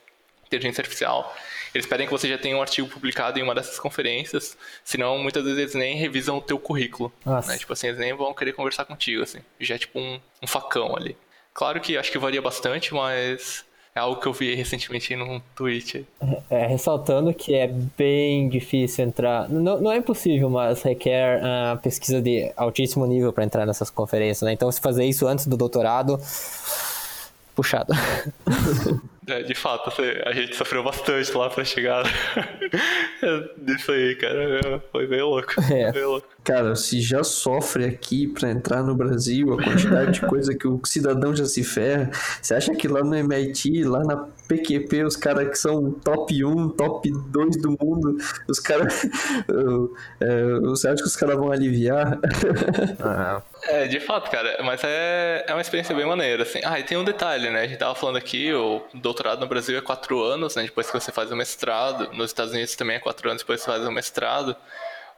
Speaker 2: inteligência artificial. Eles pedem que você já tenha um artigo publicado em uma dessas conferências, senão muitas vezes eles nem revisam o teu currículo. Né? Tipo assim, eles nem vão querer conversar contigo, assim. Já é tipo um, um facão ali. Claro que acho que varia bastante, mas é algo que eu vi recentemente num tweet.
Speaker 4: É, ressaltando que é bem difícil entrar. Não, não é impossível, mas requer uh, pesquisa de altíssimo nível para entrar nessas conferências. Né? Então, se fazer isso antes do doutorado, puxado.
Speaker 2: É, de fato, a gente sofreu bastante lá pra chegar disso aí, cara. Foi bem louco. É. Bem louco.
Speaker 1: Cara, se já sofre aqui pra entrar no Brasil, a quantidade de coisa que o cidadão já se ferra, você acha que lá no MIT, lá na PQP, os caras que são top 1, top 2 do mundo, os caras. é, você acha que os caras vão aliviar?
Speaker 2: Ah. É, de fato, cara, mas é, é uma experiência bem maneira, assim. Ah, e tem um detalhe, né? A gente tava falando aqui, o doutorado no Brasil é quatro anos, né? Depois que você faz o mestrado. Nos Estados Unidos também é quatro anos depois que você faz o mestrado.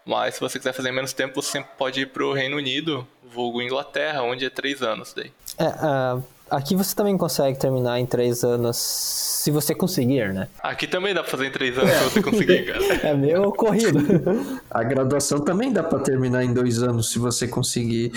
Speaker 2: Mas se você quiser fazer menos tempo, você pode ir pro Reino Unido, vulgo Inglaterra, onde é três anos daí.
Speaker 4: É, uh, aqui você também consegue terminar em três anos, se você conseguir, né?
Speaker 2: Aqui também dá pra fazer em três anos se você conseguir, cara.
Speaker 4: é meio corrido.
Speaker 1: A graduação também dá pra terminar em dois anos, se você conseguir.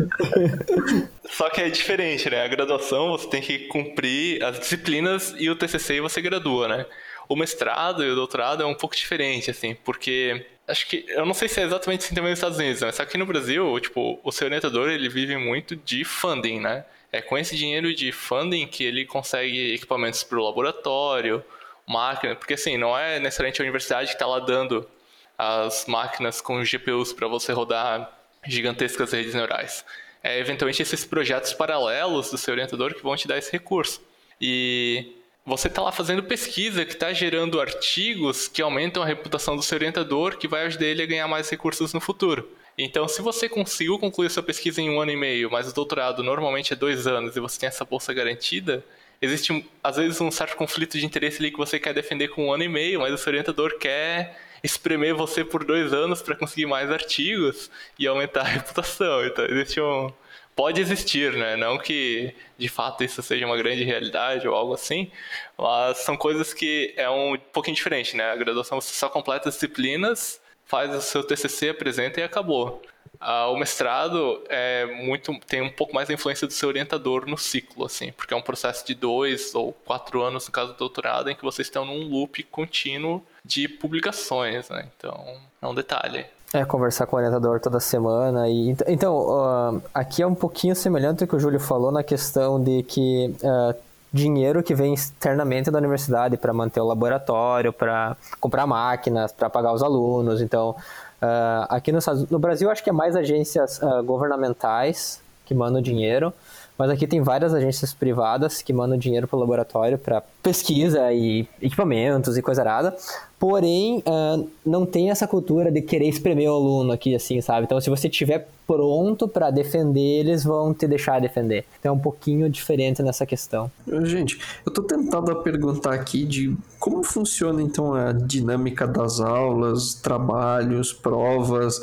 Speaker 2: Só que é diferente, né? A graduação você tem que cumprir as disciplinas e o TCC você gradua, né? O mestrado e o doutorado é um pouco diferente, assim, porque acho que eu não sei se é exatamente assim também nos Estados Unidos, mas aqui no Brasil, tipo, o seu orientador ele vive muito de funding, né? É com esse dinheiro de funding que ele consegue equipamentos para o laboratório, máquina, porque assim, não é necessariamente a universidade que está lá dando as máquinas com GPUs para você rodar gigantescas redes neurais. é eventualmente esses projetos paralelos do seu orientador que vão te dar esse recurso. E você está lá fazendo pesquisa que está gerando artigos que aumentam a reputação do seu orientador, que vai ajudar ele a ganhar mais recursos no futuro. Então, se você conseguiu concluir sua pesquisa em um ano e meio, mas o doutorado normalmente é dois anos e você tem essa bolsa garantida, existe às vezes um certo conflito de interesse ali que você quer defender com um ano e meio, mas o seu orientador quer espremer você por dois anos para conseguir mais artigos e aumentar a reputação. Então, existe um, pode existir, né? Não que de fato isso seja uma grande realidade ou algo assim, mas são coisas que é um pouquinho diferente, né? A graduação você só completa as disciplinas, faz o seu TCC, apresenta e acabou. Ah, o mestrado é muito tem um pouco mais a influência do seu orientador no ciclo, assim, porque é um processo de dois ou quatro anos, no caso do doutorado, em que vocês estão num loop contínuo de publicações, né? Então, é um detalhe.
Speaker 4: É, conversar com o orientador toda semana. E, então, uh, aqui é um pouquinho semelhante ao que o Júlio falou na questão de que uh, dinheiro que vem externamente da universidade para manter o laboratório, para comprar máquinas, para pagar os alunos. Então, uh, aqui no, no, Brasil, acho que é mais agências governamentais que mandam dinheiro. Mas aqui tem várias agências privadas que mandam dinheiro para o laboratório para pesquisa e equipamentos e coisa arada. Porém, uh, não tem essa cultura de querer espremer o aluno aqui, assim, sabe? Então, se você estiver pronto para defender, eles vão te deixar defender. Então, é um pouquinho diferente nessa questão.
Speaker 1: Gente, eu tô tentado a perguntar aqui de como funciona, então, a dinâmica das aulas, trabalhos, provas,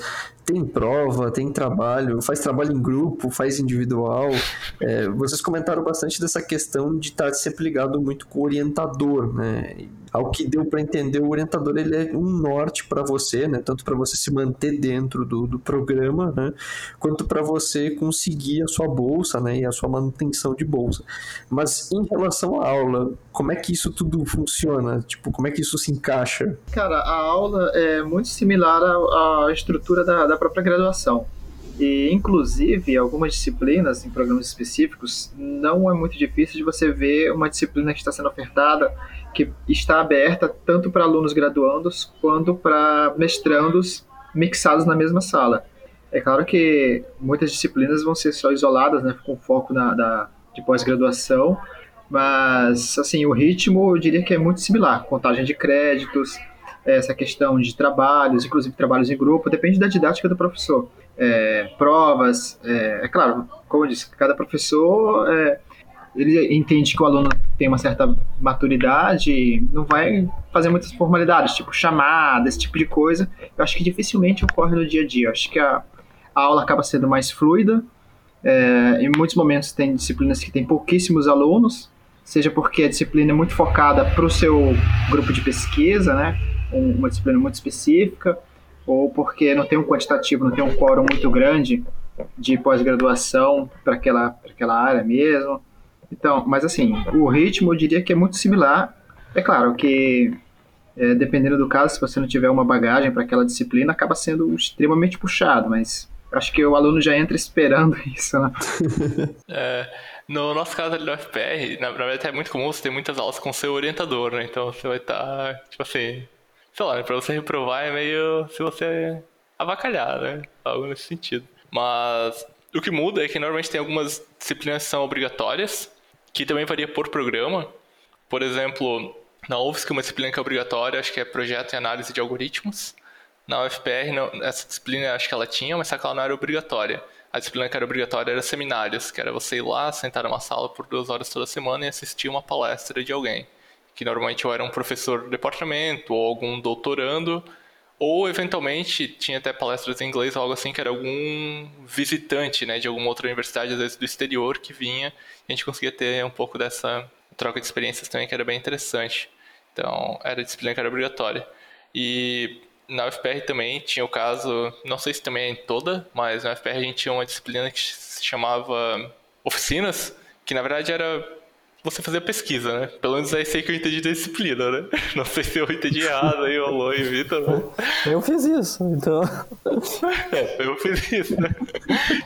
Speaker 1: tem prova, tem trabalho, faz trabalho em grupo, faz individual. É, vocês comentaram bastante dessa questão de estar sempre ligado muito com o orientador, né? Ao que deu para entender, o orientador ele é um norte para você, né? Tanto para você se manter dentro do, do programa, né? Quanto para você conseguir a sua bolsa, né? E a sua manutenção de bolsa. Mas em relação à aula, como é que isso tudo funciona? Tipo, como é que isso se encaixa?
Speaker 3: Cara, a aula é muito similar à, à estrutura da, da própria graduação. E, inclusive, algumas disciplinas em programas específicos, não é muito difícil de você ver uma disciplina que está sendo ofertada que está aberta tanto para alunos graduandos quanto para mestrandos mixados na mesma sala. É claro que muitas disciplinas vão ser só isoladas, né, com foco na, na de pós-graduação, mas assim o ritmo eu diria que é muito similar, contagem de créditos, essa questão de trabalhos, inclusive trabalhos em grupo, depende da didática do professor. É, provas, é, é, claro, como eu disse, cada professor é, ele entende que o aluno tem uma certa maturidade, não vai fazer muitas formalidades, tipo chamada, esse tipo de coisa. Eu acho que dificilmente ocorre no dia a dia. Eu acho que a, a aula acaba sendo mais fluida. É, em muitos momentos tem disciplinas que tem pouquíssimos alunos, seja porque a disciplina é muito focada para o seu grupo de pesquisa, né? uma disciplina muito específica, ou porque não tem um quantitativo, não tem um quórum muito grande de pós-graduação para aquela, aquela área mesmo. Então, mas assim, o ritmo eu diria que é muito similar. É claro que, é, dependendo do caso, se você não tiver uma bagagem para aquela disciplina, acaba sendo extremamente puxado, mas acho que o aluno já entra esperando isso, né?
Speaker 2: é, no nosso caso ali no FPR, na verdade é muito comum você ter muitas aulas com seu orientador, né? Então você vai estar, tá, tipo assim, sei lá, pra você reprovar é meio se você avacalhar, né? Algo nesse sentido. Mas o que muda é que normalmente tem algumas disciplinas que são obrigatórias, que também varia por programa. Por exemplo, na UFSC, uma disciplina que é obrigatória, acho que é projeto e análise de algoritmos. Na UFPR, essa disciplina acho que ela tinha, mas só que ela não era obrigatória. A disciplina que era obrigatória era seminários, que era você ir lá, sentar numa sala por duas horas toda semana e assistir uma palestra de alguém que normalmente ou era um professor do departamento ou algum doutorando, ou eventualmente tinha até palestras em inglês ou algo assim, que era algum visitante né, de alguma outra universidade, às vezes do exterior, que vinha e a gente conseguia ter um pouco dessa troca de experiências também, que era bem interessante. Então, era disciplina que era obrigatória. E na UFPR também tinha o caso, não sei se também é em toda, mas na UFPR a gente tinha uma disciplina que se chamava oficinas, que na verdade era você fazer pesquisa, né? Pelo menos é isso aí que eu entendi da disciplina, né? Não sei se eu entendi errado aí, o Lô e Vitor, né?
Speaker 4: Eu fiz isso, então.
Speaker 2: É, eu fiz isso, né?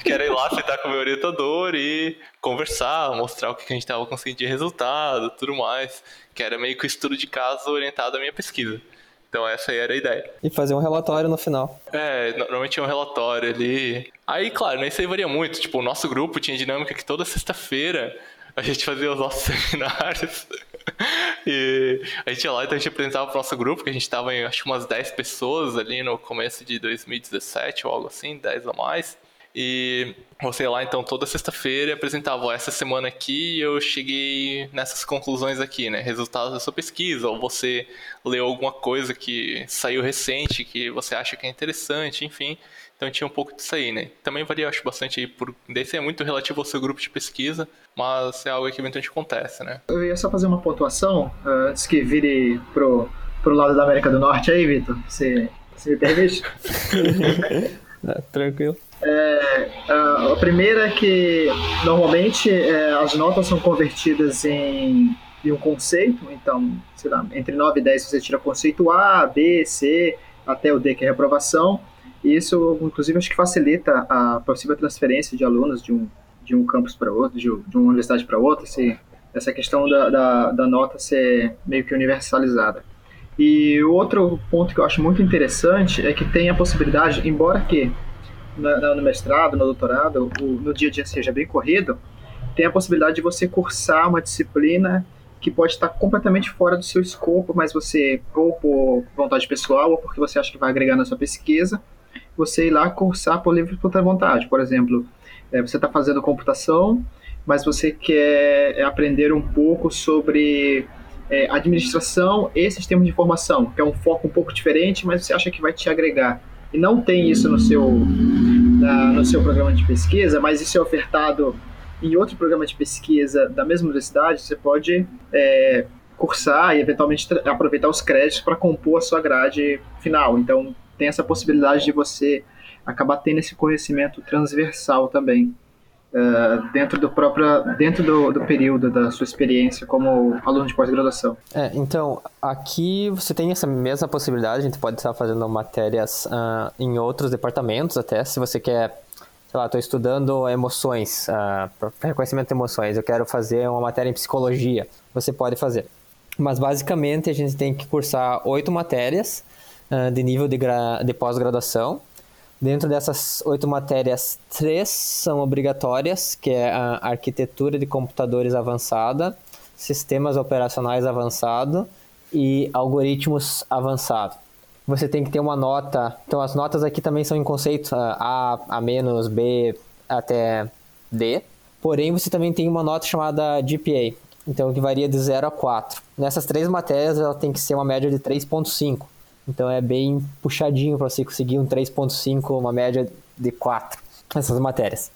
Speaker 2: Que era ir lá sentar com o meu orientador e conversar, mostrar o que a gente estava conseguindo de resultado tudo mais. Que era meio que o estudo de caso orientado à minha pesquisa. Então essa aí era a ideia.
Speaker 4: E fazer um relatório no final.
Speaker 2: É, normalmente tinha um relatório ali. Aí, claro, né, isso aí varia muito. Tipo, o nosso grupo tinha dinâmica que toda sexta-feira a gente fazia os nossos seminários. e a gente ia lá, então a gente apresentava pro nosso grupo, que a gente tava em acho umas 10 pessoas ali no começo de 2017 ou algo assim, 10 ou mais. E você lá então toda sexta-feira apresentava essa semana aqui eu cheguei nessas conclusões aqui, né? Resultados da sua pesquisa, ou você leu alguma coisa que saiu recente que você acha que é interessante, enfim. Então tinha um pouco disso aí, né? Também varia, acho, bastante aí por. Desse é muito relativo ao seu grupo de pesquisa, mas é algo que eventualmente acontece, né?
Speaker 3: Eu ia só fazer uma pontuação uh, antes que vire pro, pro lado da América do Norte aí, Vitor. Você, você me permite?
Speaker 4: é, tranquilo.
Speaker 3: É, a primeira é que normalmente é, as notas são convertidas em, em, um conceito, então, sei lá, entre 9 e 10 você tira conceito A, B, C, até o D, que é reprovação, e isso, inclusive, acho que facilita a possível transferência de alunos de um, de um campus para outro, de, de, uma universidade para outra, se essa questão da, da, da nota ser meio que universalizada. E outro ponto que eu acho muito interessante é que tem a possibilidade, embora que no, no mestrado, no doutorado, o, no dia a dia seja bem corrido, tem a possibilidade de você cursar uma disciplina que pode estar completamente fora do seu escopo, mas você, ou por vontade pessoal, ou porque você acha que vai agregar na sua pesquisa, você ir lá cursar por livre e vontade. Por exemplo, é, você está fazendo computação, mas você quer é, aprender um pouco sobre é, administração e sistema de informação, que é um foco um pouco diferente, mas você acha que vai te agregar. E não tem isso no seu, na, no seu programa de pesquisa, mas isso é ofertado em outro programa de pesquisa da mesma universidade, você pode é, cursar e eventualmente aproveitar os créditos para compor a sua grade final. Então, tem essa possibilidade de você acabar tendo esse conhecimento transversal também. Uh, dentro do próprio dentro do, do, período da sua experiência como aluno de pós-graduação.
Speaker 4: É, então aqui você tem essa mesma possibilidade, a gente pode estar fazendo matérias uh, em outros departamentos até, se você quer, sei lá, estou estudando emoções, uh, reconhecimento de emoções, eu quero fazer uma matéria em psicologia, você pode fazer. Mas basicamente a gente tem que cursar oito matérias uh, de nível de, de pós-graduação. Dentro dessas oito matérias, três são obrigatórias, que é a arquitetura de computadores avançada, sistemas operacionais avançado e algoritmos avançado. Você tem que ter uma nota. Então, as notas aqui também são em conceito A, A menos, B até D. Porém, você também tem uma nota chamada GPA, então que varia de 0 a 4. Nessas três matérias, ela tem que ser uma média de 3.5. Então é bem puxadinho para você conseguir um 3.5, uma média de 4 essas matérias.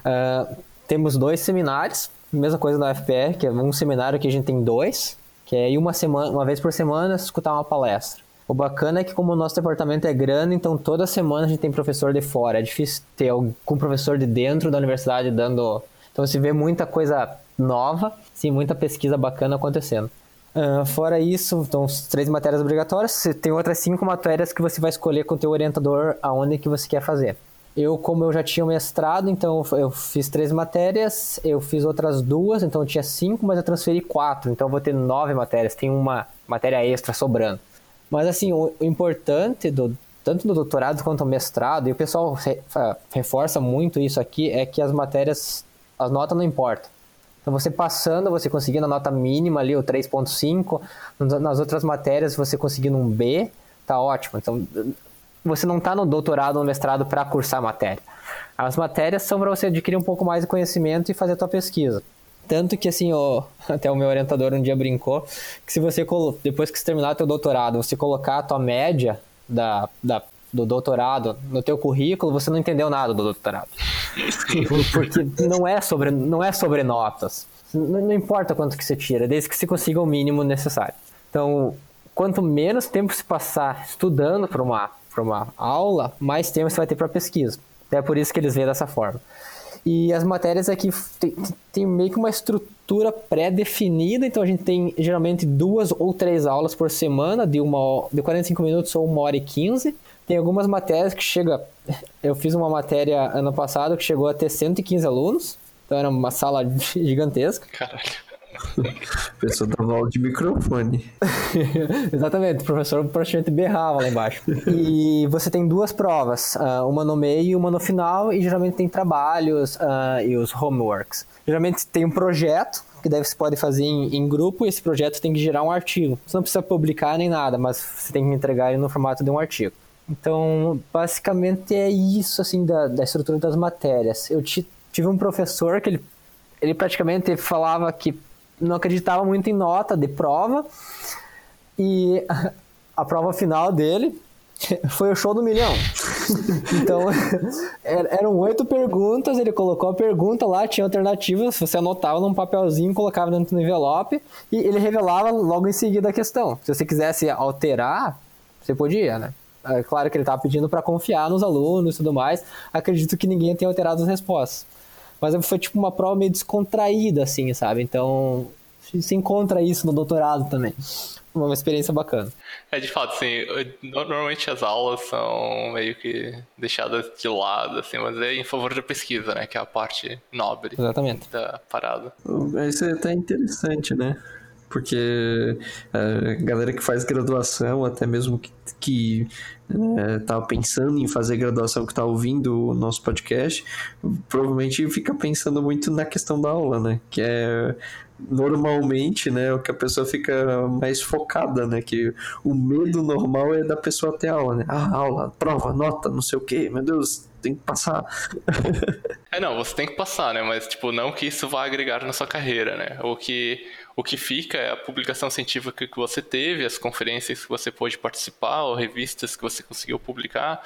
Speaker 4: Uh, temos dois seminários, mesma coisa na UFPR, que é um seminário que a gente tem dois, que é ir uma, semana, uma vez por semana escutar uma palestra. O bacana é que como o nosso departamento é grande, então toda semana a gente tem professor de fora. É difícil ter algum professor de dentro da universidade dando... Então você vê muita coisa nova, sim, muita pesquisa bacana acontecendo. Uh, fora isso, então, três matérias obrigatórias. Você tem outras cinco matérias que você vai escolher com o teu orientador aonde que você quer fazer. Eu, como eu já tinha mestrado, então eu fiz três matérias, eu fiz outras duas, então eu tinha cinco, mas eu transferi quatro, então eu vou ter nove matérias, tem uma matéria extra sobrando. Mas assim, o, importante do tanto no doutorado quanto no mestrado, e o pessoal re, reforça muito isso aqui, é que as matérias, as notas não importam. Então você passando, você conseguindo a nota mínima ali, o 3.5, nas outras matérias você conseguindo um B, tá ótimo. Então você não está no doutorado ou mestrado para cursar a matéria. As matérias são para você adquirir um pouco mais de conhecimento e fazer a tua pesquisa. Tanto que, assim, ó, até o meu orientador um dia brincou que se você, depois que você terminar teu doutorado, você colocar a tua média da, da do doutorado no teu currículo, você não entendeu nada do doutorado. Porque não é sobre, não é sobre notas. Não, não importa quanto que você tira, desde que você consiga o mínimo necessário. Então, quanto menos tempo se passar estudando para uma, uma aula, mais tempo você vai ter para pesquisa. É por isso que eles veem dessa forma. E as matérias aqui tem, tem meio que uma estrutura pré-definida, então a gente tem geralmente duas ou três aulas por semana, de, uma, de 45 minutos ou uma hora e 15. Tem algumas matérias que chega. Eu fiz uma matéria ano passado que chegou a ter 115 alunos. Então era uma sala gigantesca.
Speaker 2: Caralho.
Speaker 1: A pessoa dava aula de microfone.
Speaker 4: Exatamente, o professor praticamente berrava lá embaixo. E você tem duas provas, ah, uma no meio e uma no final, e geralmente tem trabalhos uh, e os homeworks. Geralmente tem um projeto que deve, você pode fazer em, em, grupo, e esse projeto tem que gerar um artigo. Você não precisa publicar nem nada, mas você tem que entregar ele no formato de um artigo. Então, basicamente é isso, assim, da, da estrutura das matérias. Eu tive um professor que ele, ele praticamente falava que não acreditava muito em nota de prova, e a, a prova final dele foi o show do milhão. então, eram oito perguntas, ele colocou a pergunta lá, tinha alternativas, você anotava num papelzinho, colocava dentro do envelope, e ele revelava logo em seguida a questão. Se você quisesse alterar, você podia, né? É claro que ele estava pedindo para confiar nos alunos e tudo mais. Acredito que ninguém tenha alterado as respostas. Mas foi tipo uma prova meio descontraída, assim, sabe? Então, se encontra isso no doutorado também. Uma experiência bacana.
Speaker 2: É, de fato, assim, normalmente as aulas são meio que deixadas de lado, assim, mas é em favor da pesquisa, né? Que é a parte nobre
Speaker 4: Exatamente.
Speaker 2: da parada.
Speaker 1: Isso é até interessante, né? Porque a é, galera que faz graduação, até mesmo que, que é, tá pensando em fazer graduação, que tá ouvindo o nosso podcast, provavelmente fica pensando muito na questão da aula, né? Que é normalmente, né, o que a pessoa fica mais focada, né, que o medo normal é da pessoa ter aula, né, ah, aula, prova, nota, não sei o que, meu Deus, tem que passar.
Speaker 2: é, não, você tem que passar, né, mas, tipo, não que isso vá agregar na sua carreira, né, o que o que fica é a publicação científica que você teve, as conferências que você pôde participar, ou revistas que você conseguiu publicar,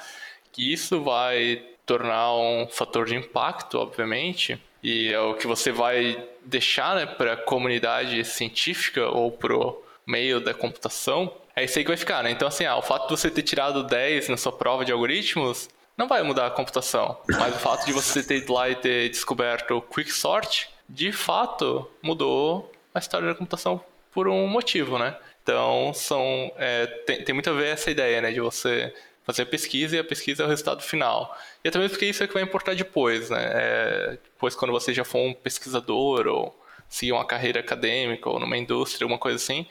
Speaker 2: que isso vai tornar um fator de impacto, obviamente, e é o que você vai deixar né, para a comunidade científica ou pro meio da computação, é isso aí que vai ficar, né? Então, assim, ah, o fato de você ter tirado 10 na sua prova de algoritmos não vai mudar a computação, mas o fato de você ter ido lá e ter descoberto Quicksort, de fato, mudou a história da computação por um motivo, né? Então, são, é, tem, tem muito a ver essa ideia, né? De você fazer a pesquisa e a pesquisa é o resultado final. E também porque isso é que vai importar depois, né? É, depois, quando você já for um pesquisador ou seguir uma carreira acadêmica ou numa indústria, alguma coisa assim,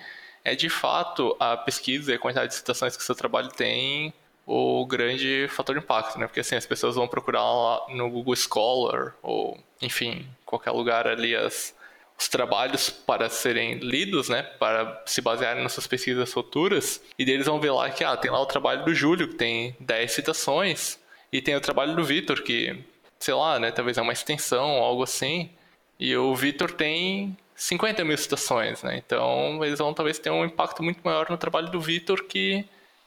Speaker 2: é de fato a pesquisa e a quantidade de citações que seu trabalho tem o grande fator de impacto, né? Porque assim, as pessoas vão procurar no Google Scholar ou, enfim, qualquer lugar ali as os trabalhos para serem lidos, né, para se basearem nas suas pesquisas futuras, e deles vão ver lá que ah, tem lá o trabalho do Júlio, que tem 10 citações, e tem o trabalho do Vitor, que, sei lá, né, talvez é uma extensão, algo assim, e o Vitor tem 50 mil citações, né, então eles vão talvez ter um impacto muito maior no trabalho do Vitor que,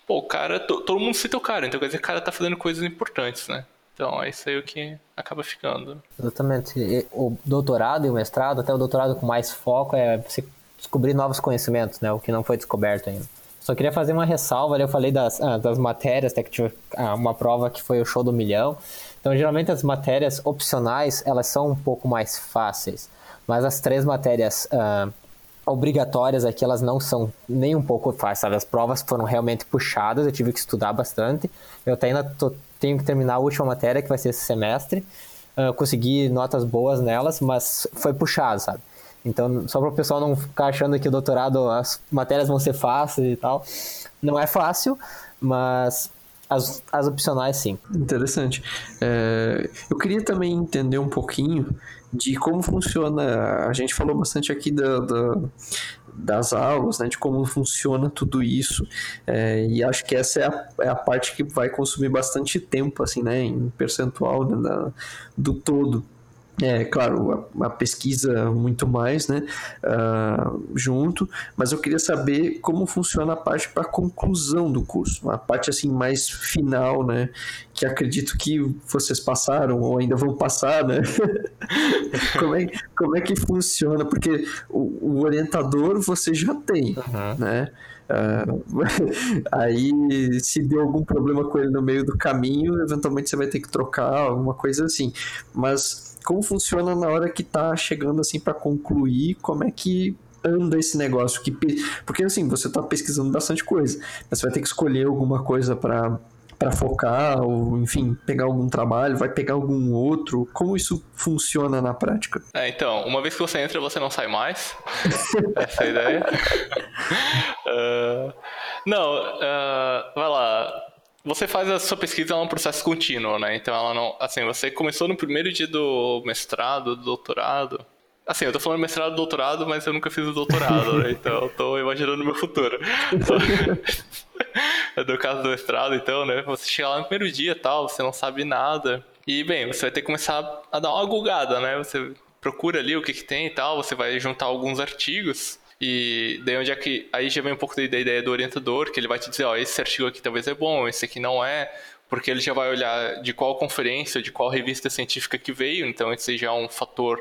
Speaker 2: pô, o cara, todo mundo cita o cara, então quer dizer que o cara tá fazendo coisas importantes, né. Então, é isso aí o que acaba ficando.
Speaker 4: Exatamente. O doutorado e o mestrado, até o doutorado com mais foco, é você descobrir novos conhecimentos, né? O que não foi descoberto ainda. Só queria fazer uma ressalva, eu falei das, ah, das matérias, até que tive ah, uma prova que foi o show do milhão. Então, geralmente as matérias opcionais, elas são um pouco mais fáceis. Mas as três matérias ah, obrigatórias aqui, elas não são nem um pouco fáceis, sabe? As provas foram realmente puxadas, eu tive que estudar bastante. Eu até ainda tô tenho que terminar a última matéria, que vai ser esse semestre. Uh, consegui notas boas nelas, mas foi puxado, sabe? Então, só para o pessoal não ficar achando que o doutorado, as matérias vão ser fáceis e tal. Não é fácil, mas as, as opcionais sim.
Speaker 1: Interessante. É, eu queria também entender um pouquinho de como funciona. A gente falou bastante aqui da, da das aulas, né, de como funciona tudo isso. É, e acho que essa é a, é a, parte que vai consumir bastante tempo, assim, né, em percentual né, da, do todo. É, claro, a, a, pesquisa muito mais, né, uh, junto, mas eu queria saber como funciona a parte para conclusão do curso, a parte assim mais final, né, que acredito que vocês passaram ou ainda vão passar, né, como, é, como é que funciona, porque o, o orientador você já tem, uhum. né, Uh, aí, se deu algum problema com ele no meio do caminho, eventualmente você vai ter que trocar, alguma coisa assim. Mas como funciona na hora que tá chegando assim para concluir, como é que anda esse negócio que porque assim, você tá pesquisando bastante coisa, mas você vai ter que escolher alguma coisa para para focar ou, enfim, pegar algum trabalho, vai pegar algum outro? Como isso funciona na prática?
Speaker 2: É, então, uma vez que você entra, você não sai mais. Essa é a ideia. uh, não, uh, vai lá. Você faz a sua pesquisa, é um processo contínuo, né? Então ela não. Assim, você começou no primeiro dia do mestrado, do doutorado. Assim, eu tô falando mestrado doutorado, mas eu nunca fiz o doutorado, né? Então eu tô imaginando meu futuro. no caso do mestrado, então, né? Você chega lá no primeiro dia tal, você não sabe nada. E, bem, você vai ter que começar a dar uma gulgada, né? Você procura ali o que, que tem e tal, você vai juntar alguns artigos. E daí onde é que. Aí já vem um pouco da ideia do orientador, que ele vai te dizer, ó, esse artigo aqui talvez é bom, esse aqui não é, porque ele já vai olhar de qual conferência, de qual revista científica que veio, então esse já é um fator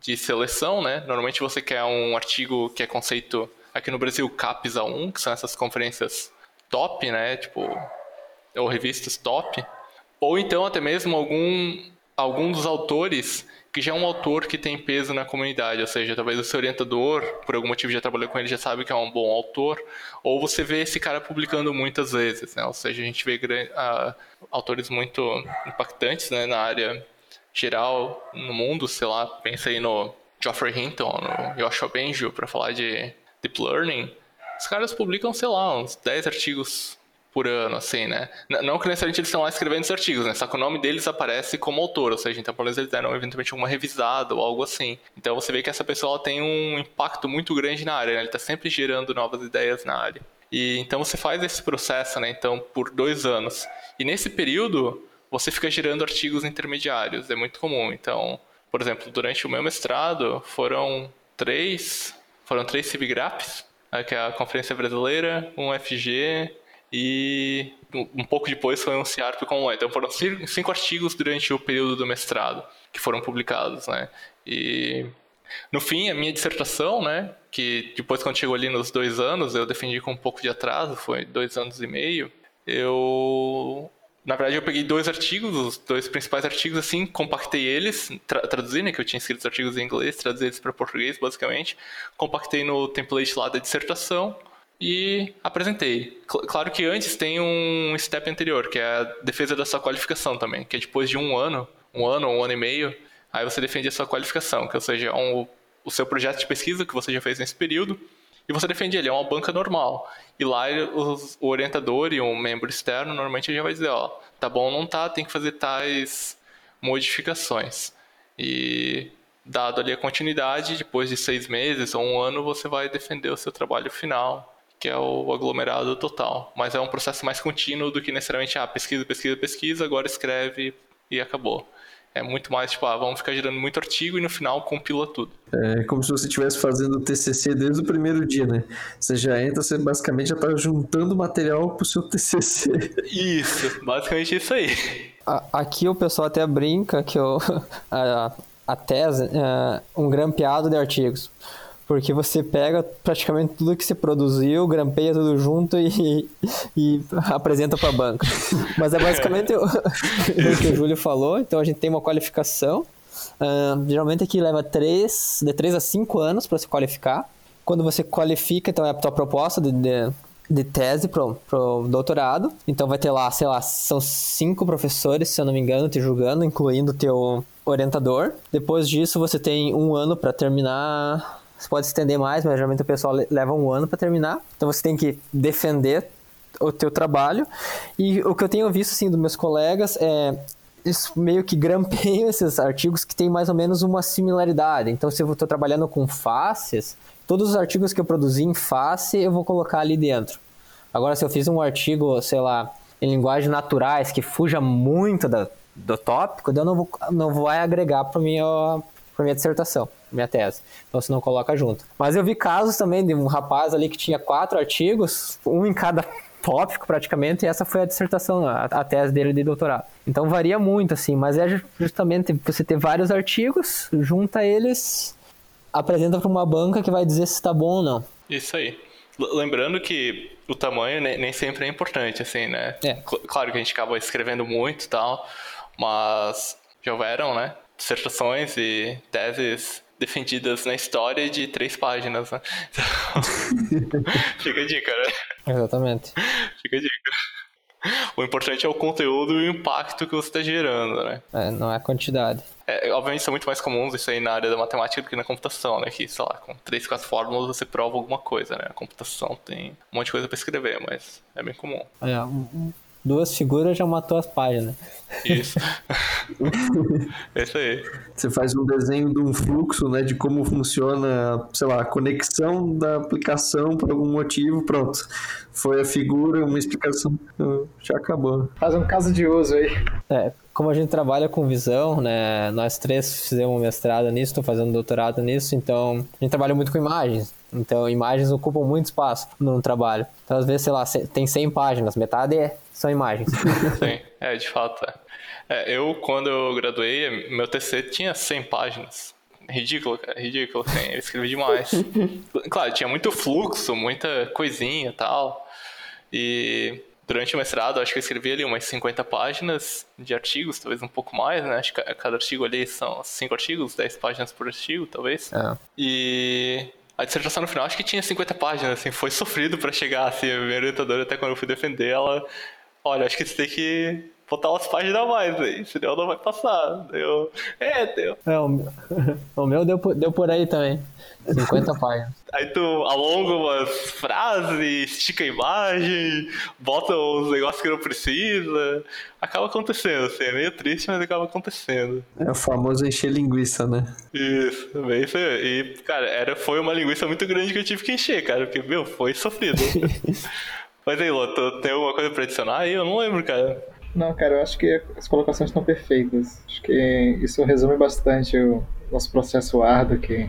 Speaker 2: de seleção, né? Normalmente você quer um artigo que é conceito aqui no Brasil CAPES A1, que são essas conferências top, né? Tipo, ou revistas top. Ou então até mesmo algum, algum dos autores que já é um autor que tem peso na comunidade, ou seja, talvez o seu orientador, por algum motivo já trabalhou com ele, já sabe que é um bom autor, ou você vê esse cara publicando muitas vezes, né? Ou seja, a gente vê uh, autores muito impactantes né, na área geral no mundo, sei lá, pensa aí no Geoffrey Hinton, no Joshua Bengio, para falar de Deep Learning, os caras publicam, sei lá, uns 10 artigos por ano, assim, né? Não que necessariamente eles estão lá escrevendo os artigos, né? Só que o nome deles aparece como autor, ou seja, então pelo menos eles deram eventualmente uma revisada ou algo assim. Então você vê que essa pessoa tem um impacto muito grande na área, né? Ele está sempre gerando novas ideias na área. E então você faz esse processo, né? Então por dois anos. E nesse período você fica gerando artigos intermediários, é muito comum. Então, por exemplo, durante o meu mestrado foram três, foram três CIBGRAPs, né, que é a Conferência Brasileira, um FG e um pouco depois foi um CIARP com Então foram cinco artigos durante o período do mestrado que foram publicados, né? E no fim, a minha dissertação, né, que depois quando chegou ali nos dois anos, eu defendi com um pouco de atraso, foi dois anos e meio, eu... Na verdade, eu peguei dois artigos, os dois principais artigos, assim, compactei eles, tra traduzi, né, que eu tinha escrito os artigos em inglês, traduzi eles para português, basicamente, compactei no template lá da dissertação, e apresentei. Claro que antes tem um step anterior, que é a defesa da sua qualificação também, que é depois de um ano, um ano ou um ano e meio, aí você defende a sua qualificação, que ou seja, é um, o seu projeto de pesquisa que você já fez nesse período, e você defende ele, é uma banca normal. E lá os, o orientador e um membro externo normalmente já vai dizer, ó, tá bom não tá, tem que fazer tais modificações. E dado ali a continuidade, depois de seis meses ou um ano, você vai defender o seu trabalho final que é o aglomerado total. Mas é um processo mais contínuo do que necessariamente, ah, pesquisa, pesquisa, pesquisa, agora escreve e acabou. É muito mais, tipo, ah, vamos ficar gerando muito artigo e no final compila tudo.
Speaker 1: É como se você estivesse fazendo o TCC desde o primeiro dia, né? Você já entra, você basicamente já está juntando material para o seu TCC.
Speaker 2: Isso, basicamente isso aí.
Speaker 4: Aqui o pessoal até brinca que eu, a, a tese é um grampeado de artigos. Porque você pega praticamente tudo que você produziu, grampeia tudo junto e, e apresenta para a banca. Mas é basicamente o, o, que o Júlio falou. Então a gente tem uma qualificação. Uh, geralmente aqui leva de 3 a 5 anos para se qualificar. Quando você qualifica, então é a tua proposta de, de, de tese pro, pro doutorado. Então vai ter lá, sei lá, são cinco professores, se eu não me engano, te julgando, incluindo o teu orientador. Depois disso, você tem um ano para terminar você pode estender mais, mas geralmente o pessoal leva um ano para terminar. Então você tem que defender o teu trabalho. E o que eu tenho visto assim dos meus colegas é meio que grampeiam esses artigos que têm mais ou menos uma similaridade. Então, se eu estou trabalhando com faces, todos os artigos que eu produzi em face eu vou colocar ali dentro. Agora, se eu fiz um artigo, sei lá, em linguagens naturais que fuja muito da, do tópico, eu não vou, não vou agregar para minha para minha dissertação, minha tese. Então você não coloca junto. Mas eu vi casos também de um rapaz ali que tinha quatro artigos, um em cada tópico praticamente, e essa foi a dissertação, a, a tese dele de doutorado. Então varia muito, assim, mas é justamente você ter vários artigos, junta eles, apresenta para uma banca que vai dizer se está bom ou não.
Speaker 2: Isso aí. Lembrando que o tamanho nem sempre é importante, assim, né? É. Claro que a gente acaba escrevendo muito e tal, mas já houveram, né? Dissertações e teses defendidas na história de três páginas, né? Então, fica a dica, né?
Speaker 4: Exatamente.
Speaker 2: Fica a dica. o importante é o conteúdo e o impacto que você está gerando, né?
Speaker 4: É, não é a quantidade.
Speaker 2: É, obviamente são muito mais comuns isso aí na área da matemática do que na computação, né? Que, sei lá, com três, quatro fórmulas você prova alguma coisa, né? A computação tem um monte de coisa para escrever, mas é bem comum.
Speaker 4: É, um, duas figuras já matou as páginas.
Speaker 2: Isso. é isso aí.
Speaker 1: Você faz um desenho de um fluxo, né, de como funciona, sei lá, a conexão da aplicação por algum motivo, pronto. Foi a figura, uma explicação, já acabou.
Speaker 3: Faz um caso de uso aí.
Speaker 4: É, como a gente trabalha com visão, né, nós três fizemos mestrado nisso, estou fazendo doutorado nisso, então a gente trabalha muito com imagens. Então, imagens ocupam muito espaço no trabalho. Então, às vezes, sei lá, tem 100 páginas, metade é, são imagens.
Speaker 2: Sim, é, de fato. É. É, eu, quando eu graduei, meu TC tinha 100 páginas. Ridículo, cara, ridículo. Assim, eu escrevi demais. claro, tinha muito fluxo, muita coisinha e tal. E durante o mestrado, acho que eu escrevi ali umas 50 páginas de artigos, talvez um pouco mais, né? Acho que cada artigo ali são 5 artigos, 10 páginas por artigo, talvez. É. E a dissertação no final acho que tinha 50 páginas, assim, foi sofrido para chegar, assim, a minha orientadora até quando eu fui defender ela, olha, acho que você tem que botar umas páginas a mais aí, senão não vai passar. Deu. É, deu.
Speaker 4: É, o meu, o meu deu, por, deu por aí também. 50 páginas.
Speaker 2: Aí tu alonga umas frases, estica a imagem, bota os negócios que não precisa. Acaba acontecendo, assim, é meio triste, mas acaba acontecendo.
Speaker 1: É o famoso encher linguiça, né?
Speaker 2: Isso, bem isso aí. E, cara, era, foi uma linguiça muito grande que eu tive que encher, cara, porque, meu, foi sofrido. mas aí, Lô, tem alguma coisa pra adicionar aí? Eu não lembro, cara.
Speaker 3: Não, cara, eu acho que as colocações estão perfeitas. Acho que isso resume bastante o nosso processo árduo que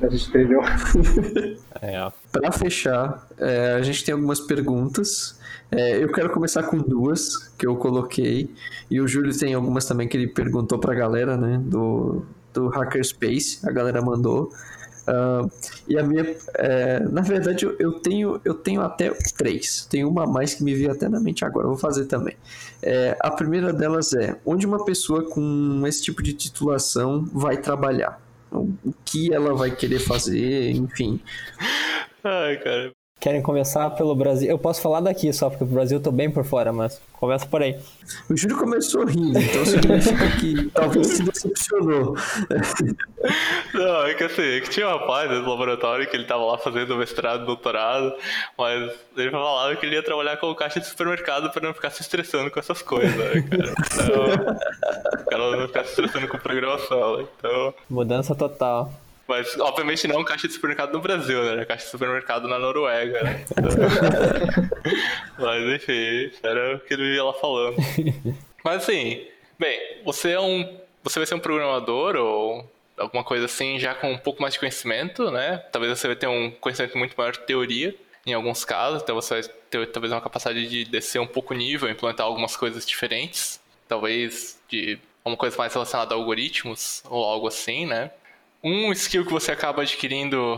Speaker 3: a gente trilhou.
Speaker 1: É. Para fechar, é, a gente tem algumas perguntas. É, eu quero começar com duas que eu coloquei. E o Júlio tem algumas também que ele perguntou pra galera, né? Do, do Hackerspace. A galera mandou. Uh, e a minha, é, na verdade, eu, tenho, eu tenho até três. Tem uma a mais que me veio até na mente agora, vou fazer também. É, a primeira delas é: onde uma pessoa com esse tipo de titulação vai trabalhar? O que ela vai querer fazer, enfim.
Speaker 2: Ai, cara.
Speaker 4: Querem começar pelo Brasil? Eu posso falar daqui só, porque o Brasil eu tô bem por fora, mas começa por aí.
Speaker 1: O Júlio começou rindo, então significa que talvez se decepcionou.
Speaker 2: Não, é que assim, é que tinha um rapaz no laboratório que ele tava lá fazendo mestrado, doutorado, mas ele falava que ele ia trabalhar com o caixa de supermercado para não ficar se estressando com essas coisas, né, cara? Então, o cara não ficar se estressando com programação, então...
Speaker 4: Mudança total.
Speaker 2: Mas, obviamente, não caixa de supermercado no Brasil, né? Caixa de supermercado na Noruega, né? Mas, enfim, era o que ele ia lá falando. Mas, assim, bem, você é um... Você vai ser um programador ou alguma coisa assim, já com um pouco mais de conhecimento, né? Talvez você vai ter um conhecimento muito maior de teoria, em alguns casos, então você vai ter talvez uma capacidade de descer um pouco o nível, implementar algumas coisas diferentes, talvez de uma coisa mais relacionada a algoritmos ou algo assim, né? Um skill que você acaba adquirindo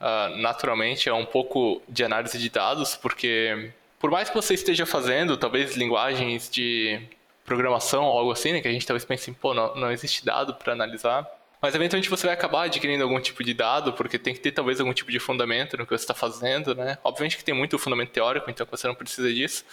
Speaker 2: uh, naturalmente é um pouco de análise de dados, porque por mais que você esteja fazendo, talvez linguagens de programação ou algo assim, né, que a gente talvez pense, pô, não, não existe dado para analisar, mas eventualmente você vai acabar adquirindo algum tipo de dado, porque tem que ter talvez algum tipo de fundamento no que você está fazendo, né? Obviamente que tem muito fundamento teórico, então você não precisa disso,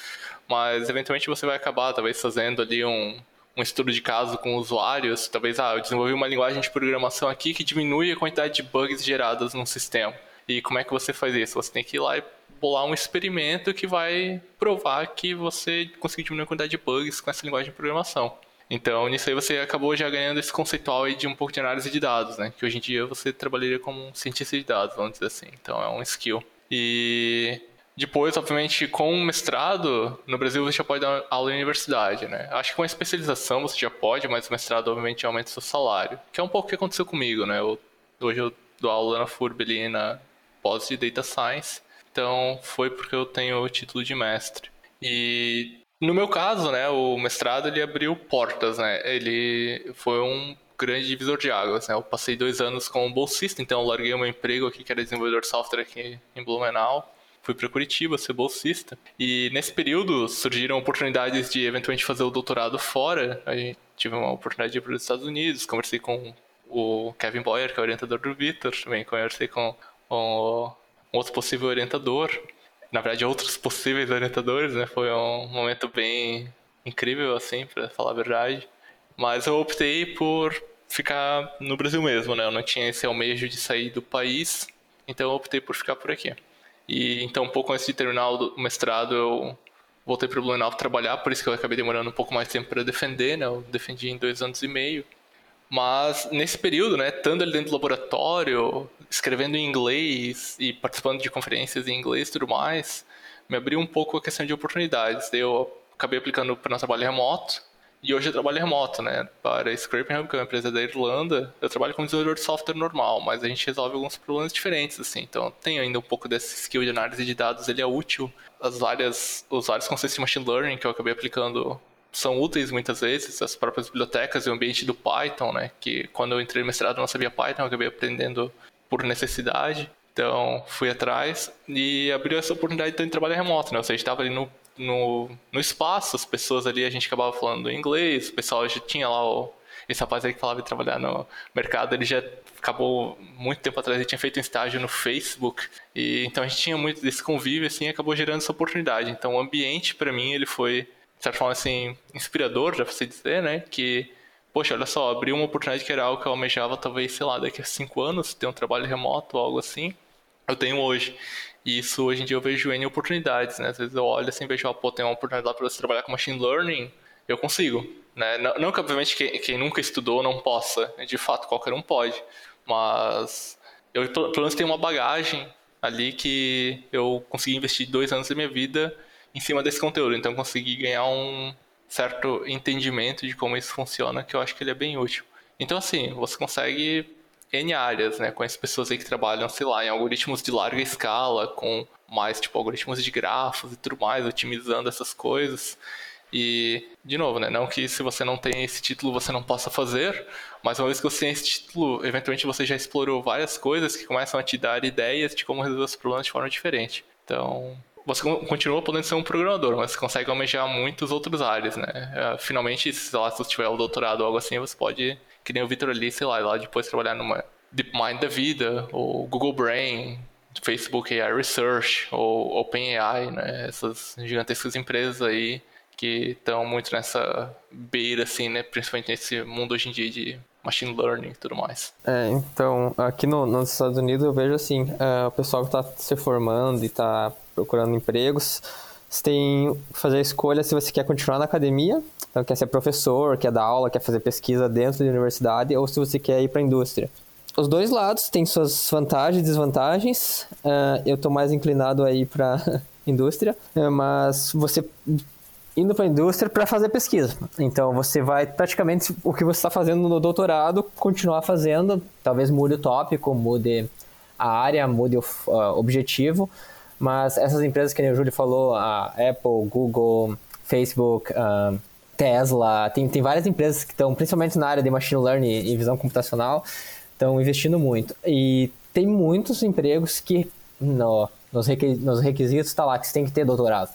Speaker 2: mas eventualmente você vai acabar talvez fazendo ali um, um estudo de caso com usuários, talvez, ah, eu desenvolvi uma linguagem de programação aqui que diminui a quantidade de bugs geradas no sistema. E como é que você faz isso? Você tem que ir lá e bolar um experimento que vai provar que você conseguiu diminuir a quantidade de bugs com essa linguagem de programação. Então, nisso aí você acabou já ganhando esse conceitual aí de um pouco de análise de dados, né? Que hoje em dia você trabalharia como um cientista de dados, vamos dizer assim. Então, é um skill. E depois, obviamente, com um mestrado, no Brasil você já pode dar aula em universidade, né? Acho que com a especialização você já pode, mas o mestrado, obviamente, aumenta o seu salário. Que é um pouco o que aconteceu comigo, né? Eu, hoje eu dou aula na FURB ali na pós de Data Science. Então, foi porque eu tenho o título de mestre. E no meu caso, né, o mestrado ele abriu portas, né? Ele foi um grande divisor de águas, né? Eu passei dois anos como bolsista, então larguei o meu emprego aqui, que era desenvolvedor de software aqui em Blumenau fui para Curitiba ser bolsista. E nesse período surgiram oportunidades de eventualmente fazer o doutorado fora. A gente tive uma oportunidade de ir para os Estados Unidos, conversei com o Kevin Boyer, que é o orientador do Vitor, também conversei com um outro possível orientador. na verdade, outros possíveis orientadores, né? Foi um momento bem incrível, assim, para falar a verdade. Mas eu optei por ficar no Brasil mesmo, né? Eu não tinha esse almejo de sair do país, então eu optei por ficar por aqui. E então, um pouco antes de terminar o mestrado, eu voltei para o Blumenau trabalhar, por isso que eu acabei demorando um pouco mais tempo para defender, né? Eu defendi em dois anos e meio. Mas nesse período, né, estando ali dentro do laboratório, escrevendo em inglês e participando de conferências em inglês e tudo mais, me abriu um pouco a questão de oportunidades. Eu acabei aplicando para um trabalho remoto, e hoje eu trabalho remoto, né? Para a Scraping que é uma empresa da Irlanda, eu trabalho como desenvolvedor de software normal, mas a gente resolve alguns problemas diferentes, assim. Então, tem ainda um pouco desse skill de análise de dados, ele é útil. As várias, os vários conceitos de machine learning que eu acabei aplicando são úteis muitas vezes, as próprias bibliotecas e o ambiente do Python, né? Que quando eu entrei no mestrado eu não sabia Python, eu acabei aprendendo por necessidade. Então, fui atrás e abriu essa oportunidade de trabalhar remoto, né? Ou seja, estava ali no no, no espaço, as pessoas ali, a gente acabava falando inglês, o pessoal já tinha lá o, esse rapaz aí que falava de trabalhar no mercado, ele já acabou muito tempo atrás, ele tinha feito um estágio no Facebook, e então a gente tinha muito desse convívio, assim, acabou gerando essa oportunidade. Então o ambiente, para mim, ele foi, de certa forma, assim, inspirador, já pra você dizer, né, que, poxa, olha só, abriu uma oportunidade que era algo que eu almejava, talvez, sei lá, daqui a cinco anos, ter um trabalho remoto, algo assim, eu tenho hoje. E isso hoje em dia eu vejo em oportunidades, né? Às vezes eu olho assim e vejo, pô, tem uma oportunidade para você trabalhar com machine learning, eu consigo. Né? Não, não que obviamente quem, quem, nunca estudou não possa, de fato qualquer um pode, mas eu pelo menos tenho uma bagagem ali que eu consegui investir dois anos da minha vida em cima desse conteúdo, então consegui ganhar um certo entendimento de como isso funciona, que eu acho que ele é bem útil. Então assim, você consegue N áreas, né? Conheço pessoas aí que trabalham, sei lá, em algoritmos de larga escala, com mais, tipo, algoritmos de grafos e tudo mais, otimizando essas coisas. E, de novo, né? Não que se você não tem esse título você não possa fazer, mas uma vez que você tem esse título, eventualmente você já explorou várias coisas que começam a te dar ideias de como resolver os problemas de forma diferente. Então, você continua podendo ser um programador, mas consegue almejar muitas outras áreas, né? É, finalmente, se lá, se você tiver o doutorado ou algo assim, você pode que nem o Victor ali, sei lá, lá depois trabalhar numa DeepMind da vida, ou Google Brain, Facebook AI Research, ou OpenAI, né? Essas gigantescas empresas aí que estão muito nessa beira, assim, né? Principalmente nesse mundo hoje em dia de machine learning e tudo mais.
Speaker 4: É, então, aqui no, nos Estados Unidos eu vejo assim, é, o pessoal que está se formando e está procurando empregos, você tem que fazer a escolha se você quer continuar na academia então, quer ser professor, quer dar aula, quer fazer pesquisa dentro da universidade, ou se você quer ir para a indústria. Os dois lados têm suas vantagens e desvantagens. Uh, eu estou mais inclinado aí para indústria, mas você indo para a indústria para fazer pesquisa. Então você vai praticamente o que você está fazendo no doutorado continuar fazendo. Talvez mude o tópico, mude a área, mude o uh, objetivo. Mas essas empresas que o Júlio falou, a Apple, Google, Facebook, Tesla, tem, tem várias empresas que estão, principalmente na área de machine learning e visão computacional, estão investindo muito. E tem muitos empregos que no, nos, nos requisitos está lá que você tem que ter doutorado.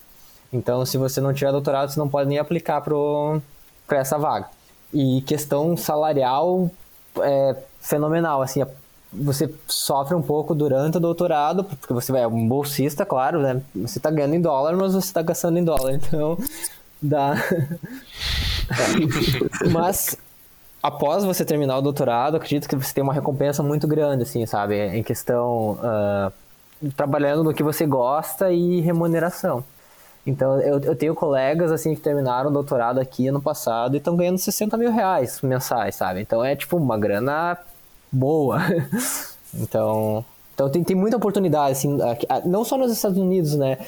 Speaker 4: Então, se você não tiver doutorado, você não pode nem aplicar para essa vaga. E questão salarial é fenomenal, assim, você sofre um pouco durante o doutorado, porque você é um bolsista, claro, né? Você está ganhando em dólar, mas você está gastando em dólar. Então, Dá. Mas após você terminar o doutorado, acredito que você tem uma recompensa muito grande, assim, sabe? Em questão uh, trabalhando no que você gosta e remuneração. Então, eu, eu tenho colegas, assim, que terminaram o doutorado aqui ano passado e estão ganhando 60 mil reais mensais, sabe? Então, é, tipo, uma grana boa. então, então tem, tem muita oportunidade, assim, aqui, não só nos Estados Unidos, né?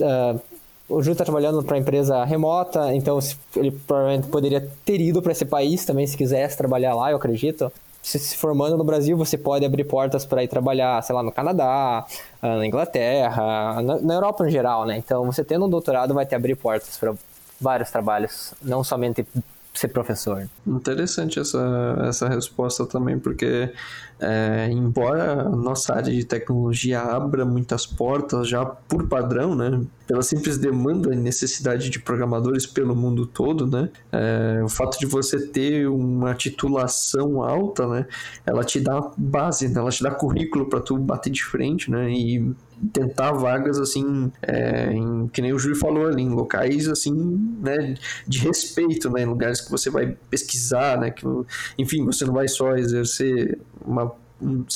Speaker 4: Uh, o Júlio está trabalhando para empresa remota, então ele provavelmente poderia ter ido para esse país também se quisesse trabalhar lá, eu acredito. Se, se formando no Brasil, você pode abrir portas para ir trabalhar, sei lá, no Canadá, ah, na Inglaterra, na, na Europa em geral, né? Então, você tendo um doutorado vai te abrir portas para vários trabalhos, não somente ser professor.
Speaker 1: Interessante essa, essa resposta também, porque é, embora a nossa área de tecnologia abra muitas portas já por padrão, né, pela simples demanda e necessidade de programadores pelo mundo todo, né, é, o fato de você ter uma titulação alta, né, ela te dá base, né, ela te dá currículo para tu bater de frente, né, e tentar vagas assim, é, em, que nem o Júlio falou ali, em locais assim, né, de respeito, né, em lugares que você vai pesquisar, né, que, enfim, você não vai só exercer uma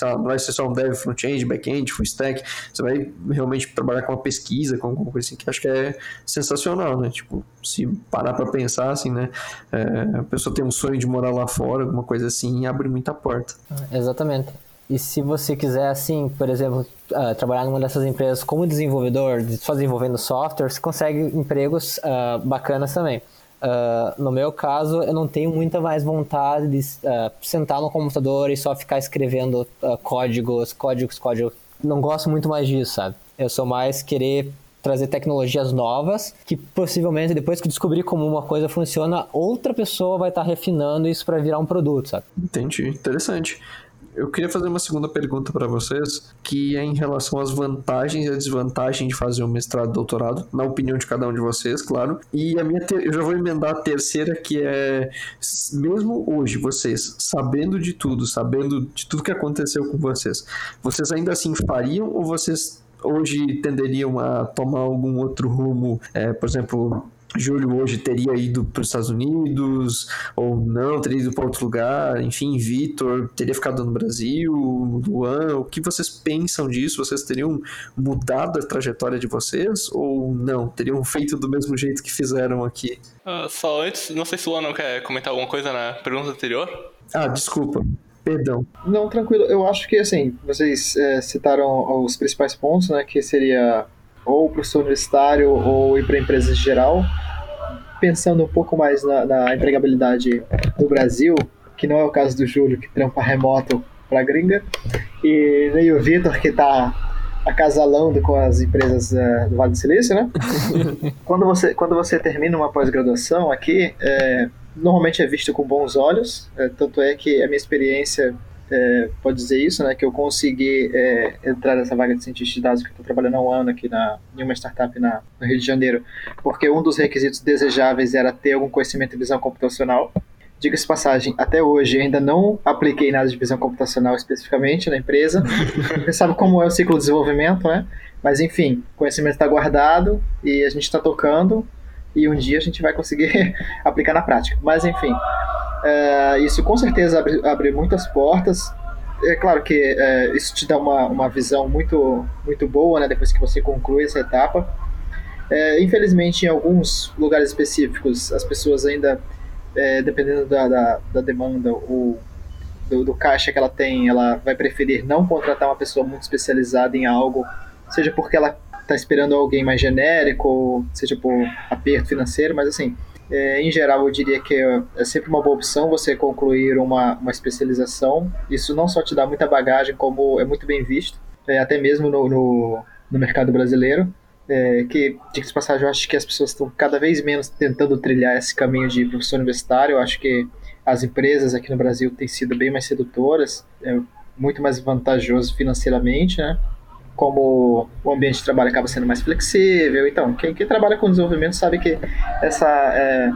Speaker 1: lá, não vai ser só um dev front-end, back-end, full stack, você vai realmente trabalhar com uma pesquisa, com alguma coisa assim, que acho que é sensacional, né? Tipo, se parar para pensar, assim, né? É, a pessoa tem um sonho de morar lá fora, alguma coisa assim, abre muita porta.
Speaker 4: Exatamente. E se você quiser, assim, por exemplo, uh, trabalhar numa dessas empresas como desenvolvedor, só desenvolvendo software, você consegue empregos uh, bacanas também. Uh, no meu caso, eu não tenho muita mais vontade de sentar no computador e só ficar escrevendo códigos, códigos, códigos. Não gosto muito mais disso, sabe? Eu sou mais querer trazer tecnologias novas que possivelmente depois que descobrir como uma coisa funciona, outra pessoa vai estar tá refinando isso para virar um produto, sabe?
Speaker 1: Entendi, interessante. Eu queria fazer uma segunda pergunta para vocês, que é em relação às vantagens e a desvantagem de fazer um mestrado doutorado, na opinião de cada um de vocês, claro. E a minha ter... eu já vou emendar a terceira, que é mesmo hoje vocês sabendo de tudo, sabendo de tudo que aconteceu com vocês, vocês ainda assim fariam ou vocês hoje tenderiam a tomar algum outro rumo, é, por exemplo, Júlio hoje teria ido para os Estados Unidos ou não, teria ido para outro lugar, enfim, Vitor teria ficado no Brasil, Luan, o que vocês pensam disso? Vocês teriam mudado a trajetória de vocês ou não? Teriam feito do mesmo jeito que fizeram aqui?
Speaker 2: Uh, só antes, não sei se o Luan não quer comentar alguma coisa na pergunta anterior.
Speaker 1: Ah, desculpa. Perdão.
Speaker 3: Não, tranquilo. Eu acho que, assim, vocês é, citaram os principais pontos, né? Que seria ou professor universitário ou ir para empresas em geral. Pensando um pouco mais na, na, empregabilidade do Brasil, que não é o caso do Júlio, que trampa remoto para gringa, e nem o Vitor, que está acasalando com as empresas uh, do Vale do Silício, né? quando, você, quando você termina uma pós-graduação aqui, é, normalmente é visto com bons olhos, é, tanto é que a minha experiência é, pode dizer isso, né, que eu consegui é, entrar nessa vaga de cientista de dados que estou trabalhando há um ano aqui na, em uma startup na, no Rio de Janeiro, porque um dos requisitos desejáveis era ter algum conhecimento de visão computacional. Diga-se passagem, até hoje ainda não apliquei nada de visão computacional especificamente na empresa. Você sabe como é o ciclo de desenvolvimento, né? Mas enfim, o conhecimento está guardado e a gente está tocando e um dia a gente vai conseguir aplicar na prática. Mas enfim, é, isso com certeza abre, abre, muitas portas. É claro que é, isso te dá uma, uma visão muito, muito boa né, depois que você conclui essa etapa. É, infelizmente, em alguns lugares específicos, as pessoas ainda, dependendo da, da, da demanda ou do, do, caixa que ela tem, ela vai preferir não contratar uma pessoa muito especializada em algo, seja porque ela está esperando alguém mais genérico, seja por aperto financeiro, mas assim, é, em geral, eu diria que é, é sempre uma boa opção você concluir uma, uma especialização. Isso não só te dá muita bagagem, como é muito bem visto, é, até mesmo no, no, no mercado brasileiro. É, que, de passagem, eu acho que as pessoas estão cada vez menos tentando trilhar esse caminho de professor universitário. Eu acho que as empresas aqui no Brasil têm sido bem mais sedutoras, é muito mais vantajoso financeiramente, né? Como o ambiente de trabalho acaba sendo mais flexível. Então, quem, quem trabalha com desenvolvimento sabe que essa é,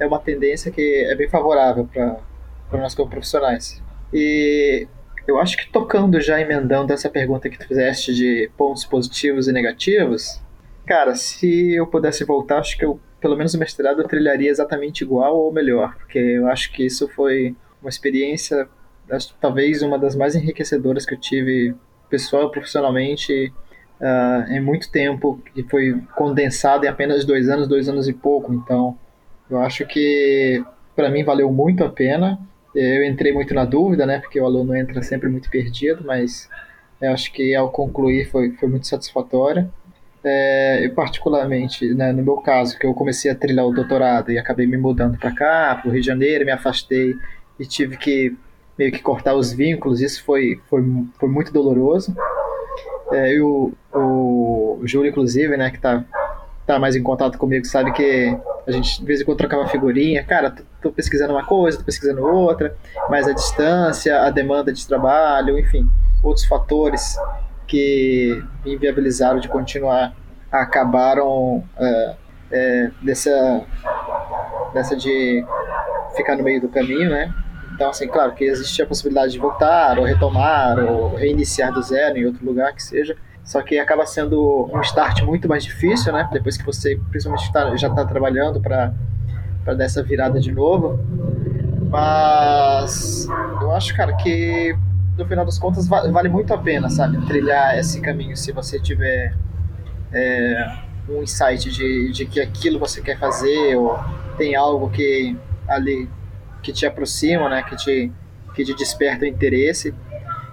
Speaker 3: é uma tendência que é bem favorável para nós como profissionais. E eu acho que tocando já, emendando essa pergunta que tu fizeste de pontos positivos e negativos, cara, se eu pudesse voltar, acho que eu, pelo menos o mestrado, eu trilharia exatamente igual ou melhor, porque eu acho que isso foi uma experiência, acho, talvez uma das mais enriquecedoras que eu tive pessoal profissionalmente uh, em muito tempo, que foi condensado em apenas dois anos, dois anos e pouco. Então, eu acho que para mim valeu muito a pena. Eu entrei muito na dúvida, né? Porque o aluno entra sempre muito perdido, mas eu acho que ao concluir foi, foi muito satisfatório. É, eu particularmente, né, no meu caso, que eu comecei a trilhar o doutorado e acabei me mudando para cá, para o Rio de Janeiro, me afastei e tive que meio que cortar os vínculos, isso foi, foi, foi muito doloroso. É, e o, o Júlio, inclusive, né, que tá, tá mais em contato comigo, sabe que a gente de vez em quando trocava figurinha, cara, tô, tô pesquisando uma coisa, tô pesquisando outra, mas a distância, a demanda de trabalho, enfim, outros fatores que me inviabilizaram de continuar acabaram é, é, dessa, dessa de ficar no meio do caminho, né? Então, assim, claro que existe a possibilidade de voltar, ou retomar, ou reiniciar do zero em outro lugar que seja. Só que acaba sendo um start muito mais difícil, né? Depois que você, principalmente, tá, já está trabalhando para dar essa virada de novo. Mas eu acho, cara, que no final das contas vale muito a pena, sabe? Trilhar esse caminho se você tiver é, um insight de, de que aquilo você quer fazer ou tem algo que ali que te aproxima, né? Que te, que te desperta o interesse.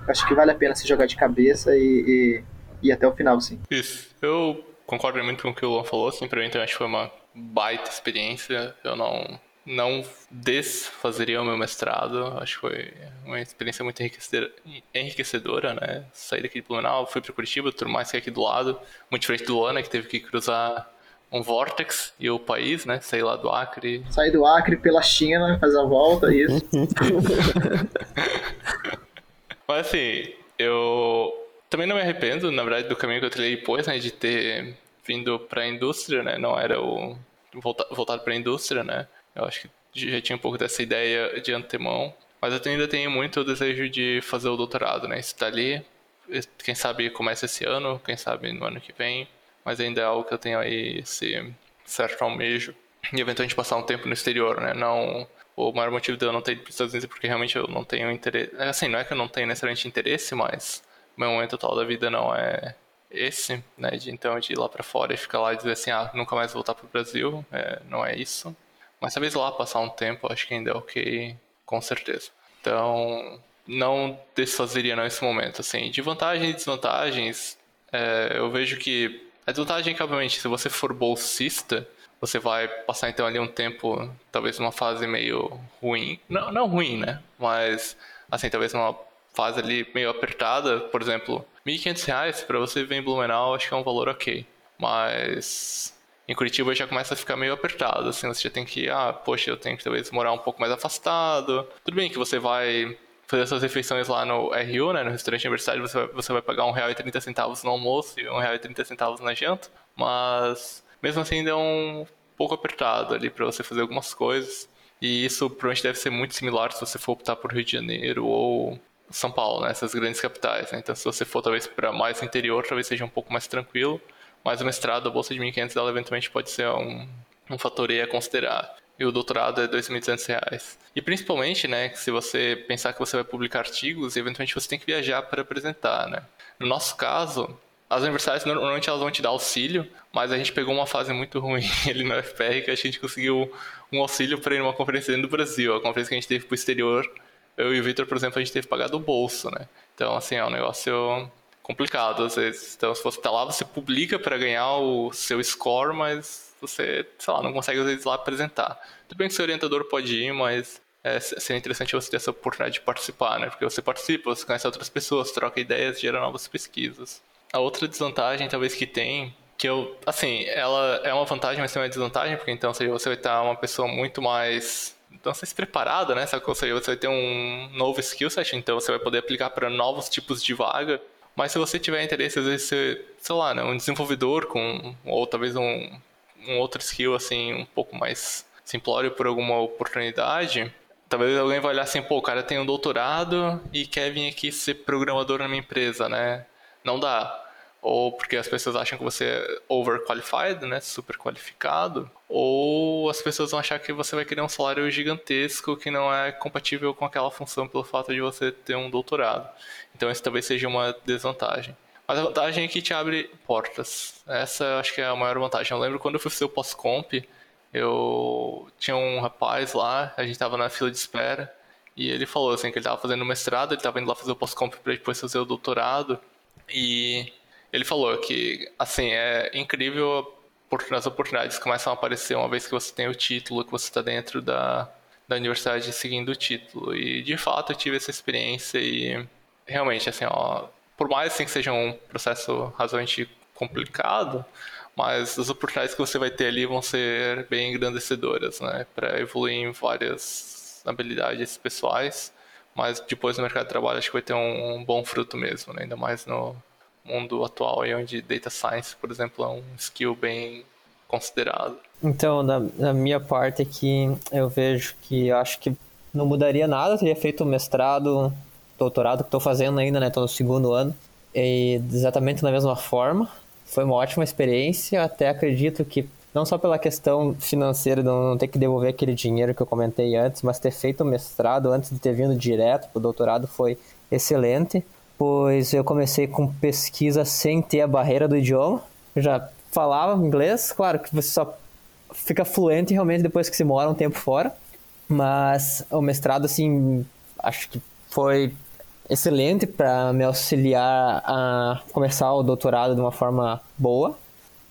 Speaker 3: Acho que vale a pena se jogar de cabeça e, e, e até o final, sim.
Speaker 2: Isso. Eu concordo muito com o que o Luan falou, assim, pra mim acho que foi uma baita experiência. Eu não, não desfazeria o meu mestrado. Acho que foi uma experiência muito enriquecedora, né? Saí daqui de Blumenau, fui para Curitiba, tudo mais que é aqui do lado. Muito diferente do Luan, né, que teve que cruzar um vórtex e o país, né? Sair lá do Acre.
Speaker 3: Sair do Acre pela China, fazer a volta, isso.
Speaker 2: Mas assim, eu também não me arrependo, na verdade, do caminho que eu trilhei depois, né? De ter vindo para a indústria, né? Não era o voltado para a indústria, né? Eu acho que já tinha um pouco dessa ideia de antemão. Mas eu ainda tenho muito o desejo de fazer o doutorado, né? Isso tá ali. Quem sabe começa esse ano, quem sabe no ano que vem mas ainda é algo que eu tenho aí esse certo almejo e eventualmente passar um tempo no exterior, né? Não o maior motivo de eu não ter ido para os Estados Unidos é porque realmente eu não tenho interesse. É assim, não é que eu não tenho necessariamente interesse, mas meu momento atual da vida não é esse, né? De então de ir lá para fora e ficar lá e dizer assim, ah, nunca mais voltar para o Brasil, é, não é isso. Mas talvez lá passar um tempo, acho que ainda é ok, com certeza. Então, não desfazeria nesse momento, assim. De vantagens e desvantagens, é, eu vejo que a desvantagem é que, obviamente, se você for bolsista, você vai passar então ali um tempo, talvez numa fase meio ruim. Não, não ruim, né? Mas, assim, talvez numa fase ali meio apertada. Por exemplo, R$ 1.500 para você ver em Blumenau, acho que é um valor ok. Mas em Curitiba já começa a ficar meio apertado, assim, você já tem que, ah, poxa, eu tenho que talvez morar um pouco mais afastado. Tudo bem que você vai fazer suas refeições lá no RU, né, no restaurante universitário, você vai, você vai pagar R$1,30 no almoço e R$1,30 na janta, mas mesmo assim ainda é um pouco apertado ali para você fazer algumas coisas. E isso provavelmente deve ser muito similar se você for optar por Rio de Janeiro ou São Paulo, né, essas grandes capitais. Né? Então, se você for talvez para mais interior, talvez seja um pouco mais tranquilo. Mas o mestrado, a bolsa de 1.500, ela eventualmente pode ser um, um fator a considerar e o doutorado é R$ 2.200. E principalmente, né, se você pensar que você vai publicar artigos, eventualmente você tem que viajar para apresentar, né? No nosso caso, as universidades normalmente elas vão te dar auxílio, mas a gente pegou uma fase muito ruim ali no FPR que a gente conseguiu um auxílio para ir numa conferência dentro do Brasil. A conferência que a gente teve para o exterior, eu e o Victor, por exemplo, a gente teve que pagar do bolso, né? Então, assim, é um negócio complicado às vezes. Então, se você está lá, você publica para ganhar o seu score, mas você, sei lá, não consegue às vezes lá apresentar. Tudo bem que seu orientador pode ir, mas é, seria interessante você ter essa oportunidade de participar, né? Porque você participa, você conhece outras pessoas, troca ideias, gera novas pesquisas. A outra desvantagem, talvez, que tem, que eu, assim, ela é uma vantagem, mas também é uma desvantagem, porque então seja, você vai estar uma pessoa muito mais então você se preparada, né? Seja, você vai ter um novo skill set, então você vai poder aplicar para novos tipos de vaga. Mas se você tiver interesse, às vezes, ser, sei lá, né, um desenvolvedor com, ou talvez um um outro skill assim um pouco mais simplório por alguma oportunidade, talvez alguém vai olhar assim, pô, o cara tem um doutorado e quer vir aqui ser programador na minha empresa, né? Não dá. Ou porque as pessoas acham que você é overqualified, né? Super qualificado. Ou as pessoas vão achar que você vai querer um salário gigantesco que não é compatível com aquela função pelo fato de você ter um doutorado. Então, isso talvez seja uma desvantagem. Mas a vantagem é que te abre portas. Essa eu acho que é a maior vantagem. Eu lembro quando eu fui fazer o pós-comp, eu tinha um rapaz lá, a gente tava na fila de espera, e ele falou assim que ele tava fazendo mestrado, ele tava indo lá fazer o pós-comp para depois fazer o doutorado, e ele falou que, assim, é incrível as oportunidades começam a aparecer uma vez que você tem o título, que você está dentro da, da universidade seguindo o título. E de fato eu tive essa experiência e realmente, assim, ó, por mais assim, que seja um processo razoavelmente complicado, mas as oportunidades que você vai ter ali vão ser bem engrandecedoras, né, para evoluir em várias habilidades pessoais, mas depois no mercado de trabalho acho que vai ter um, um bom fruto mesmo, né? ainda mais no mundo atual, onde data science, por exemplo, é um skill bem considerado.
Speaker 4: Então, da minha parte aqui, eu vejo que acho que não mudaria nada, eu teria feito o mestrado doutorado que estou fazendo ainda, né? Estou no segundo ano. exatamente da mesma forma. Foi uma ótima experiência, até acredito que não só pela questão financeira de não ter que devolver aquele dinheiro que eu comentei antes, mas ter feito o mestrado antes de ter vindo direto para o doutorado foi excelente, pois eu comecei com pesquisa sem ter a barreira do idioma. Eu já falava inglês, claro que você só fica fluente realmente depois que se mora um tempo fora, mas o mestrado, assim, acho que foi excelente para me auxiliar a começar o doutorado de uma forma boa.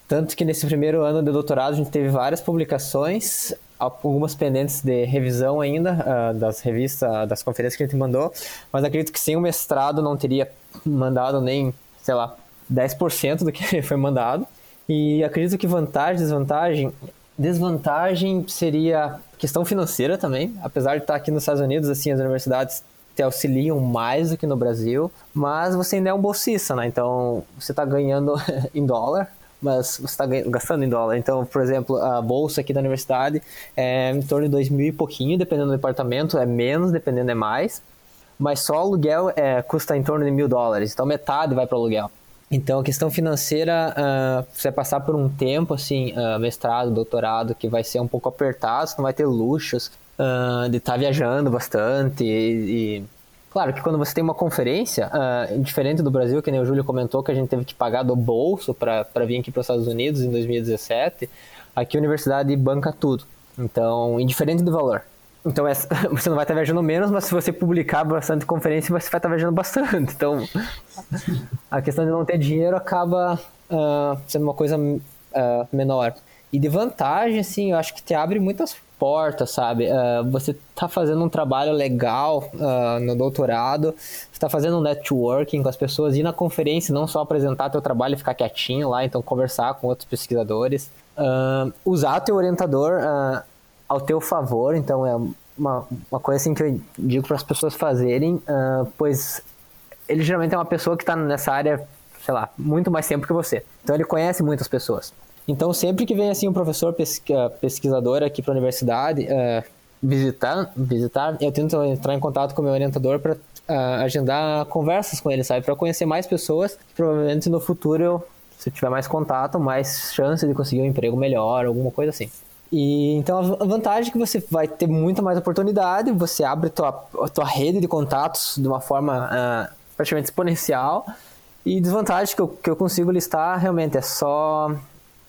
Speaker 4: Tanto que nesse primeiro ano de doutorado a gente teve várias publicações, algumas pendentes de revisão ainda uh, das revistas, das conferências que a gente mandou, mas acredito que sem o mestrado não teria mandado nem, sei lá, 10% do que foi mandado. E acredito que vantagem, desvantagem, desvantagem seria questão financeira também, apesar de estar aqui nos Estados Unidos, assim, as universidades te auxiliam mais do que no Brasil, mas você ainda é um bolsista, né? Então você está ganhando em dólar, mas você está gastando em dólar. Então, por exemplo, a bolsa aqui da universidade é em torno de dois mil e pouquinho, dependendo do departamento, é menos, dependendo é mais. Mas só aluguel é, custa em torno de mil dólares, então metade vai para o aluguel. Então, a questão financeira, uh, você vai passar por um tempo, assim, uh, mestrado, doutorado, que vai ser um pouco apertado, você não vai ter luxos uh, de estar tá viajando bastante e, e Claro que quando você tem uma conferência, uh, diferente do Brasil, que nem o Júlio comentou, que a gente teve que pagar do bolso para vir aqui para os Estados Unidos em 2017, aqui a universidade banca tudo. Então, indiferente do valor. Então, é, você não vai estar viajando menos, mas se você publicar bastante conferência, você vai estar viajando bastante. Então, a questão de não ter dinheiro acaba uh, sendo uma coisa uh, menor. E de vantagem, assim, eu acho que te abre muitas portas, sabe? Uh, você tá fazendo um trabalho legal uh, no doutorado, está fazendo um networking com as pessoas, ir na conferência, não só apresentar teu trabalho e ficar quietinho lá, então conversar com outros pesquisadores, uh, usar teu orientador ao teu favor, então é uma, uma coisa assim que eu digo para as pessoas fazerem, pois ele geralmente é uma pessoa que está nessa área, sei lá, muito mais tempo que você, então ele conhece muitas pessoas. Então, sempre que vem assim um professor pesquisador aqui para a universidade uh, visitar, visitar, eu tento entrar em contato com o meu orientador para uh, é, agendar conversas com ele, sabe? Para conhecer mais pessoas. Provavelmente no futuro, eu, se eu tiver mais contato, mais chance de conseguir um emprego melhor, alguma coisa assim. E então a vantagem é que você vai ter muita mais oportunidade, você abre tua, a tua rede de contatos de uma forma uh, praticamente exponencial. E desvantagem que eu, que eu consigo listar realmente é só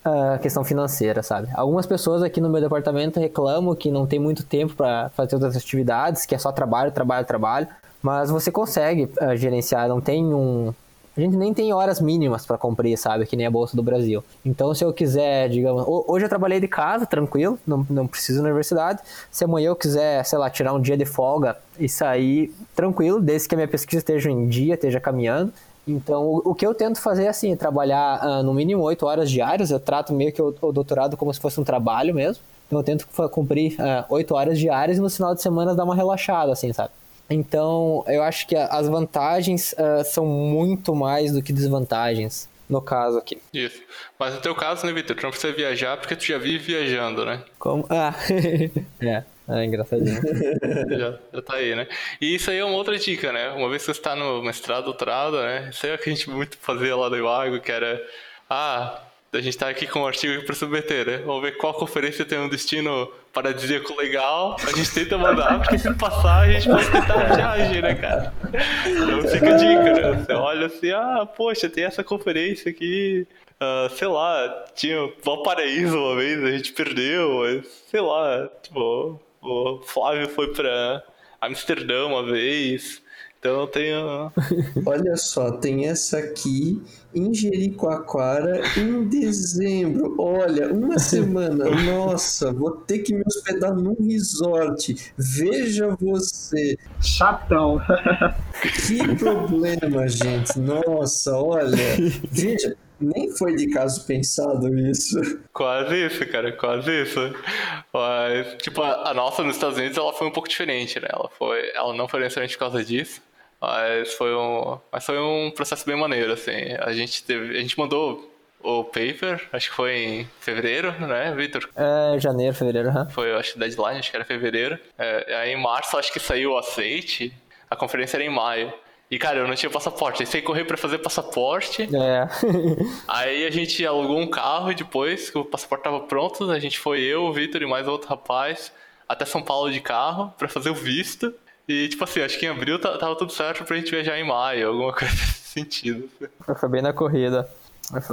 Speaker 4: a questão financeira, sabe? Algumas pessoas aqui no meu departamento reclamam que não tem muito tempo para fazer outras atividades, que é só trabalho, trabalho, trabalho, mas você consegue uh, gerenciar, não tem um a gente nem tem horas mínimas para cumprir, sabe? Que nem a Bolsa do Brasil. Então, se eu quiser, digamos, hoje eu trabalhei de casa, tranquilo, não, não preciso na universidade. Se amanhã eu quiser, sei lá, tirar um dia de folga e sair tranquilo, desde que a minha pesquisa esteja em dia, esteja caminhando, então, o, que eu tento fazer é assim, trabalhar uh, no mínimo oito horas diárias, eu trato meio que o, o, doutorado como se fosse um trabalho mesmo. Então, eu tento cumprir ah, oito uh, horas diárias e no final de semana dar uma relaxada, assim, sabe? Então, eu acho que as vantagens uh, são muito mais do que desvantagens, no caso aqui.
Speaker 2: Isso. Mas no teu caso, né, Vitor? Tu não precisa viajar porque tu já vive viajando, né?
Speaker 4: Como? Ah, é. É engraçadinho.
Speaker 2: já, já tá aí, né? E isso aí é uma outra dica, né? Uma vez que você tá no mestrado, doutorado, né? Isso aí é o que a gente muito fazia lá do Iwago, que era... Ah, a gente tá aqui com um artigo para submeter, né? Vamos ver qual conferência tem um destino paradisíaco legal. A gente tenta mandar, porque se passar, a gente pode tentar viagem, né, cara? Então fica a dica, né? Você olha assim, ah, poxa, tem essa conferência aqui... Uh, sei lá, tinha Valparaíso uma vez, a gente perdeu, mas sei lá, tipo, o Flávio foi pra Amsterdã uma vez. Então eu tenho.
Speaker 1: Olha só, tem essa aqui em Jericoacoara em dezembro. Olha, uma semana. Nossa, vou ter que me hospedar num resort. Veja você.
Speaker 3: Chatão.
Speaker 1: Que problema, gente. Nossa, olha. Veja, nem foi de caso pensado isso.
Speaker 2: Quase isso, cara, quase isso. Mas, tipo, a, a, nossa nos Estados Unidos ela foi um pouco diferente, né? Ela, foi, ela não foi necessariamente por causa disso, mas foi um, mas foi um processo bem maneiro, assim. A gente teve, a gente mandou o paper, acho que foi em fevereiro, né, Victor?
Speaker 4: É, janeiro, fevereiro, uhum.
Speaker 2: Foi, acho que deadline, acho que era fevereiro. É, aí em março, acho que saiu o aceite, a conferência era em maio. E, cara, eu não tinha passaporte. Aí saí correr pra fazer passaporte.
Speaker 4: É.
Speaker 2: Aí a gente alugou um carro e depois que o passaporte tava pronto, a gente foi eu, o Vitor e mais outro rapaz até São Paulo de carro pra fazer o visto. E, tipo assim, acho que em abril tava tudo certo pra gente viajar em maio, alguma coisa nesse sentido.
Speaker 4: Foi bem na corrida.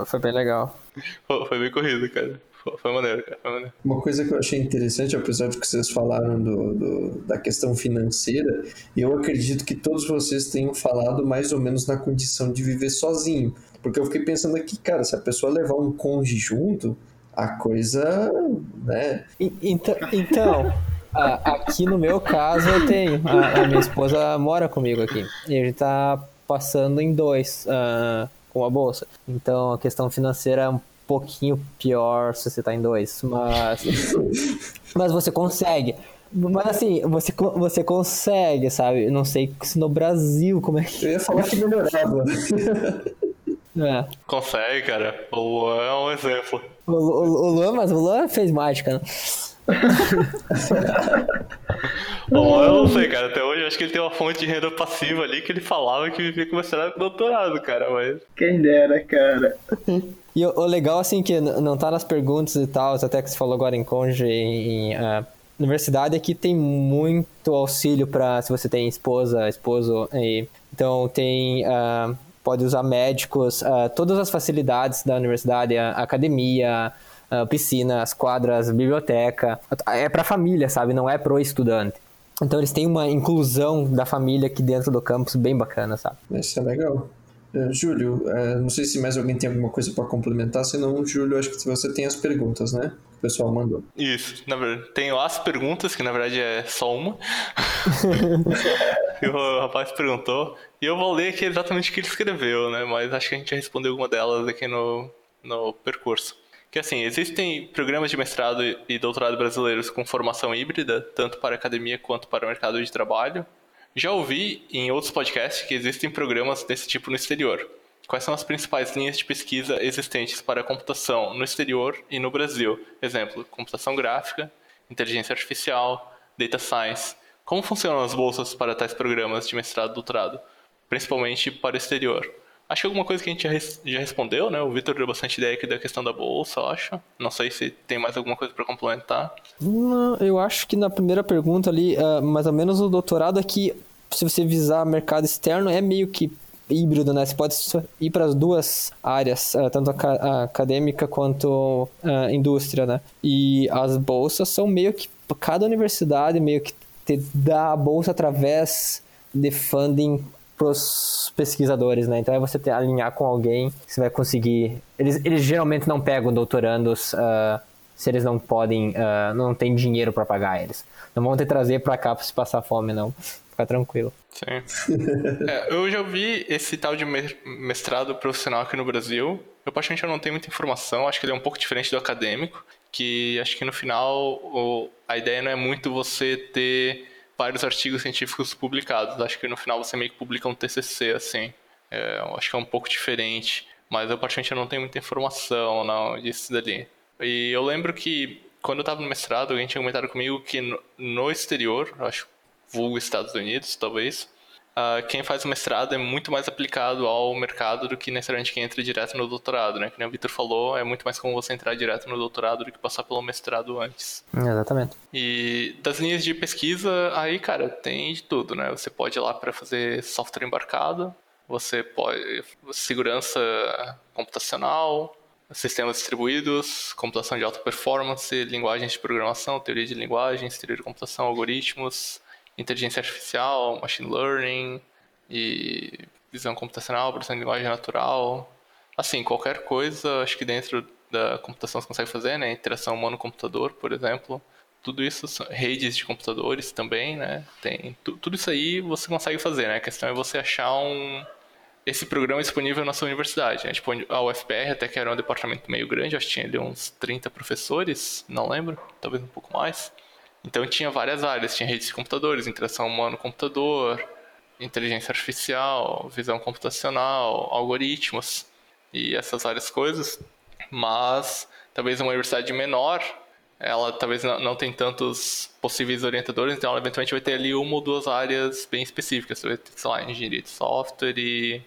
Speaker 4: Foi bem legal.
Speaker 2: Foi bem corrido, cara. Foi maneiro, cara. Foi maneiro.
Speaker 1: Uma coisa que eu achei interessante, apesar de que vocês falaram do, do, da questão financeira, eu acredito que todos vocês tenham falado mais ou menos na condição de viver sozinho. Porque eu fiquei pensando aqui, cara, se a pessoa levar um cônjuge junto, a coisa, né?
Speaker 4: Então, então aqui no meu caso eu tenho. A, a, minha esposa mora comigo aqui. E a gente tá passando em dois uh, com a bolsa. Então a questão financeira é um pouquinho pior se você tá em dois, mas mas você consegue. Mas assim, você, você consegue, sabe? Não sei se no Brasil como é que.
Speaker 1: Eu ia falar que melhorava.
Speaker 2: É. Consegue, cara. O Luan é um exemplo.
Speaker 4: O, o, o Luan, mas o Luan fez mágica, né?
Speaker 2: Bom, eu não sei, cara. Até hoje eu acho que ele tem uma fonte de renda passiva ali que ele falava que vivia com mestrado doutorado, cara. Mas...
Speaker 3: Quem dera, cara.
Speaker 4: E o, o, legal, assim, que não tá nas perguntas e tal, até que você falou agora em Conge, em, uh, universidade, é que tem muito auxílio para se você tem esposa, esposo. E, então, tem. Uh, pode usar médicos, uh, todas as facilidades da universidade, a, academia, a piscina, as quadras, biblioteca. É para família, sabe? Não é pro estudante. Então eles têm uma inclusão da família aqui dentro do campus bem bacana, sabe?
Speaker 1: Isso é legal. Uh, Júlio, uh, não sei se mais alguém tem alguma coisa para complementar, senão, Júlio, acho que você tem as perguntas, né? Que o pessoal mandou.
Speaker 2: Isso, na verdade, tenho as perguntas, que na verdade é só uma. e o rapaz perguntou, e eu vou ler aqui exatamente o que ele escreveu, né? Mas acho que a gente já respondeu alguma delas aqui no, no percurso. Que assim, existem programas de mestrado e doutorado brasileiros com formação híbrida, tanto para academia quanto para o mercado de trabalho. Já ouvi em outros podcasts que existem programas desse tipo no exterior. Quais são as principais linhas de pesquisa existentes para a computação no exterior e no Brasil? Exemplo, computação gráfica, inteligência artificial, data science. Como funcionam as bolsas para tais programas de mestrado e doutorado, principalmente para o exterior? Acho que alguma coisa que a gente já, res, já respondeu, né? O Vitor deu bastante ideia aqui da questão da bolsa, eu acho. Não sei se tem mais alguma coisa para complementar.
Speaker 4: Eu acho que na primeira pergunta ali, uh, mais ou menos o doutorado aqui, se você visar mercado externo, é meio que híbrido, né? Você pode ir para as duas áreas, uh, tanto a, a, acadêmica quanto a uh, indústria, né? E as bolsas são meio que cada universidade meio que te dá a bolsa através de funding pros pesquisadores, né? Então é você ter, alinhar com alguém que você vai conseguir. Eles, eles geralmente não pegam doutorandos uh, se eles não podem, uh, não tem dinheiro para pagar eles. Não vão ter trazer para cá para se passar fome, não. Fica tranquilo.
Speaker 2: Sim. é, eu já vi esse tal de mestrado profissional aqui no Brasil. Eu, praticamente, não tenho muita informação. Acho que ele é um pouco diferente do acadêmico. Que acho que no final o, a ideia não é muito você ter vários artigos científicos publicados. Acho que no final você meio que publica um TCC, assim. É, acho que é um pouco diferente. Mas eu, particularmente, não tenho muita informação não, disso dali. E eu lembro que, quando eu estava no mestrado, alguém tinha comentado comigo que no, no exterior, acho vulgo Estados Unidos, talvez, uh, quem faz o mestrado é muito mais aplicado ao mercado do que necessariamente quem entra direto no doutorado, né? Que nem o Victor falou, é muito mais como você entrar direto no doutorado do que passar pelo mestrado antes.
Speaker 4: Exatamente.
Speaker 2: E das linhas de pesquisa, aí, cara, tem de tudo, né? Você pode ir lá para fazer software embarcado, você pode segurança computacional, sistemas distribuídos, computação de alta performance, linguagens de programação, teoria de linguagens, teoria de computação, algoritmos, inteligência artificial, machine learning e visão computacional, processamento de linguagem natural. Assim, qualquer coisa, acho que dentro da computação você consegue fazer, né? Interação humano-computador, por exemplo. Tudo isso, redes de computadores também, né? Tem, tudo isso aí você consegue fazer, né? A questão é você achar um, esse programa disponível na sua universidade. Né? Tipo, a UFPR até que era um departamento meio grande, acho que tinha ali uns 30 professores, não lembro, talvez um pouco mais. Então tinha várias áreas, tinha redes de computadores, interação humano-computador, inteligência artificial, visão computacional, algoritmos e essas várias coisas. Mas talvez uma universidade menor ela talvez não, tem tantos possíveis orientadores, então ela eventualmente vai ter ali uma ou duas áreas bem específicas. Você vai ter, sei lá, engenharia de software e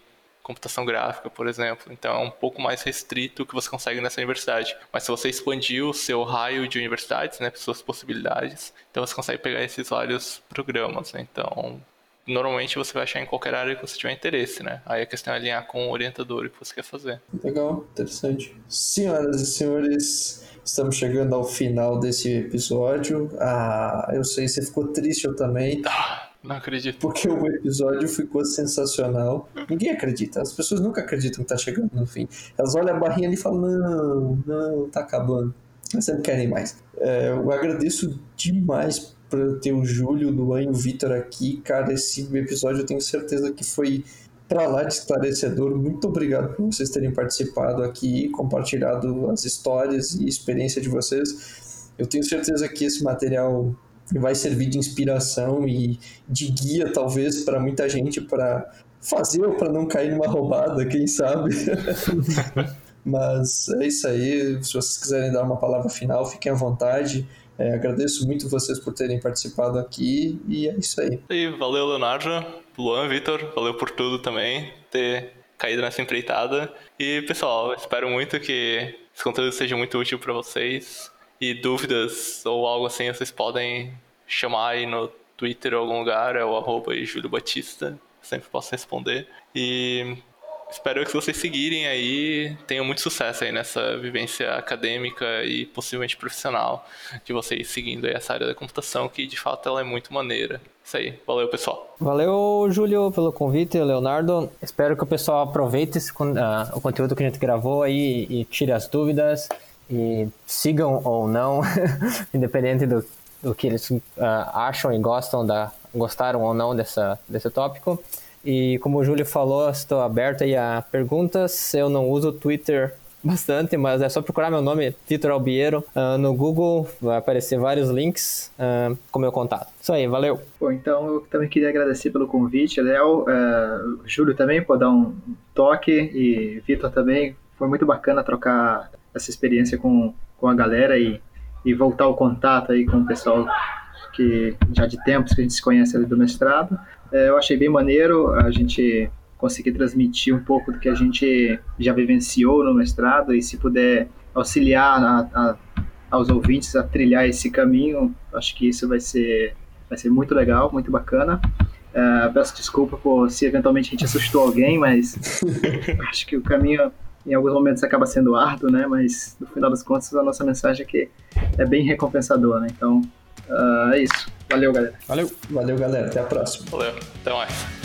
Speaker 2: computação gráfica, por exemplo. Então é um pouco mais restrito o que você consegue nessa universidade. Mas se você expandir o seu raio de universidades, né, suas possibilidades, então você consegue pegar esses vários programas. Né? Então normalmente você vai achar em qualquer área que você tiver interesse, né? Aí a questão é alinhar com o orientador que você quer fazer.
Speaker 1: Legal, interessante. Senhoras e senhores, estamos chegando ao final desse episódio. Ah, eu sei, você ficou triste, eu também.
Speaker 2: Ah, não acredito.
Speaker 1: Porque o episódio ficou sensacional. Ninguém acredita. As pessoas nunca acreditam que tá chegando no fim. Elas olham a barrinha ali e falam: não, não, tá acabando. Mas sempre querem mais. É, eu agradeço demais por ter o Júlio, o Luan e o Vitor aqui. Cara, esse episódio eu tenho certeza que foi para lá de esclarecedor. Muito obrigado por vocês terem participado aqui, compartilhado as histórias e experiência de vocês. Eu tenho certeza que esse material vai servir de inspiração e de guia, talvez, para muita gente para fazer ou para não cair numa roubada, quem sabe. Mas é isso aí. Se vocês quiserem dar uma palavra final, fiquem à vontade. É, agradeço muito vocês por terem participado aqui e é isso aí.
Speaker 2: E valeu, Leonardo, Luan, Vitor, valeu por tudo também, ter caído nessa empreitada. E pessoal, espero muito que esse conteúdo seja muito útil para vocês. E dúvidas ou algo assim, vocês podem chamar aí no Twitter ou algum lugar, é o arroba Júlio Batista, sempre posso responder. E espero que vocês seguirem aí, tenham muito sucesso aí nessa vivência acadêmica e possivelmente profissional de vocês seguindo aí essa área da computação, que de fato ela é muito maneira. Isso aí, valeu pessoal.
Speaker 4: Valeu, Júlio, pelo convite, Leonardo. Espero que o pessoal aproveite esse, uh, o conteúdo que a gente gravou aí e tire as dúvidas e sigam ou não, independente do, do que eles uh, acham e gostam da, gostaram ou não dessa, desse tópico. E como o Júlio falou, estou aberto aí a perguntas. Eu não uso Twitter bastante, mas é só procurar meu nome, Vitor Albiero, uh, no Google, vai aparecer vários links uh, com meu contato. Isso aí, valeu.
Speaker 3: Bom, então eu também queria agradecer pelo convite, Léo, uh, Júlio também por dar um toque e Vitor também. Foi muito bacana trocar essa experiência com, com a galera e, e voltar o contato aí com o pessoal que já de tempos que a gente se conhece ali do mestrado. É, eu achei bem maneiro a gente conseguir transmitir um pouco do que a gente já vivenciou no mestrado e se puder auxiliar a, a, aos ouvintes a trilhar esse caminho, acho que isso vai ser, vai ser muito legal, muito bacana. Uh, peço desculpa por se eventualmente a gente assustou alguém, mas acho que o caminho em alguns momentos acaba sendo árduo, né? Mas no final das contas a nossa mensagem aqui é bem recompensadora, né? Então uh, é isso. Valeu, galera.
Speaker 1: Valeu. Valeu, galera. Até a próxima.
Speaker 2: Valeu. Até mais.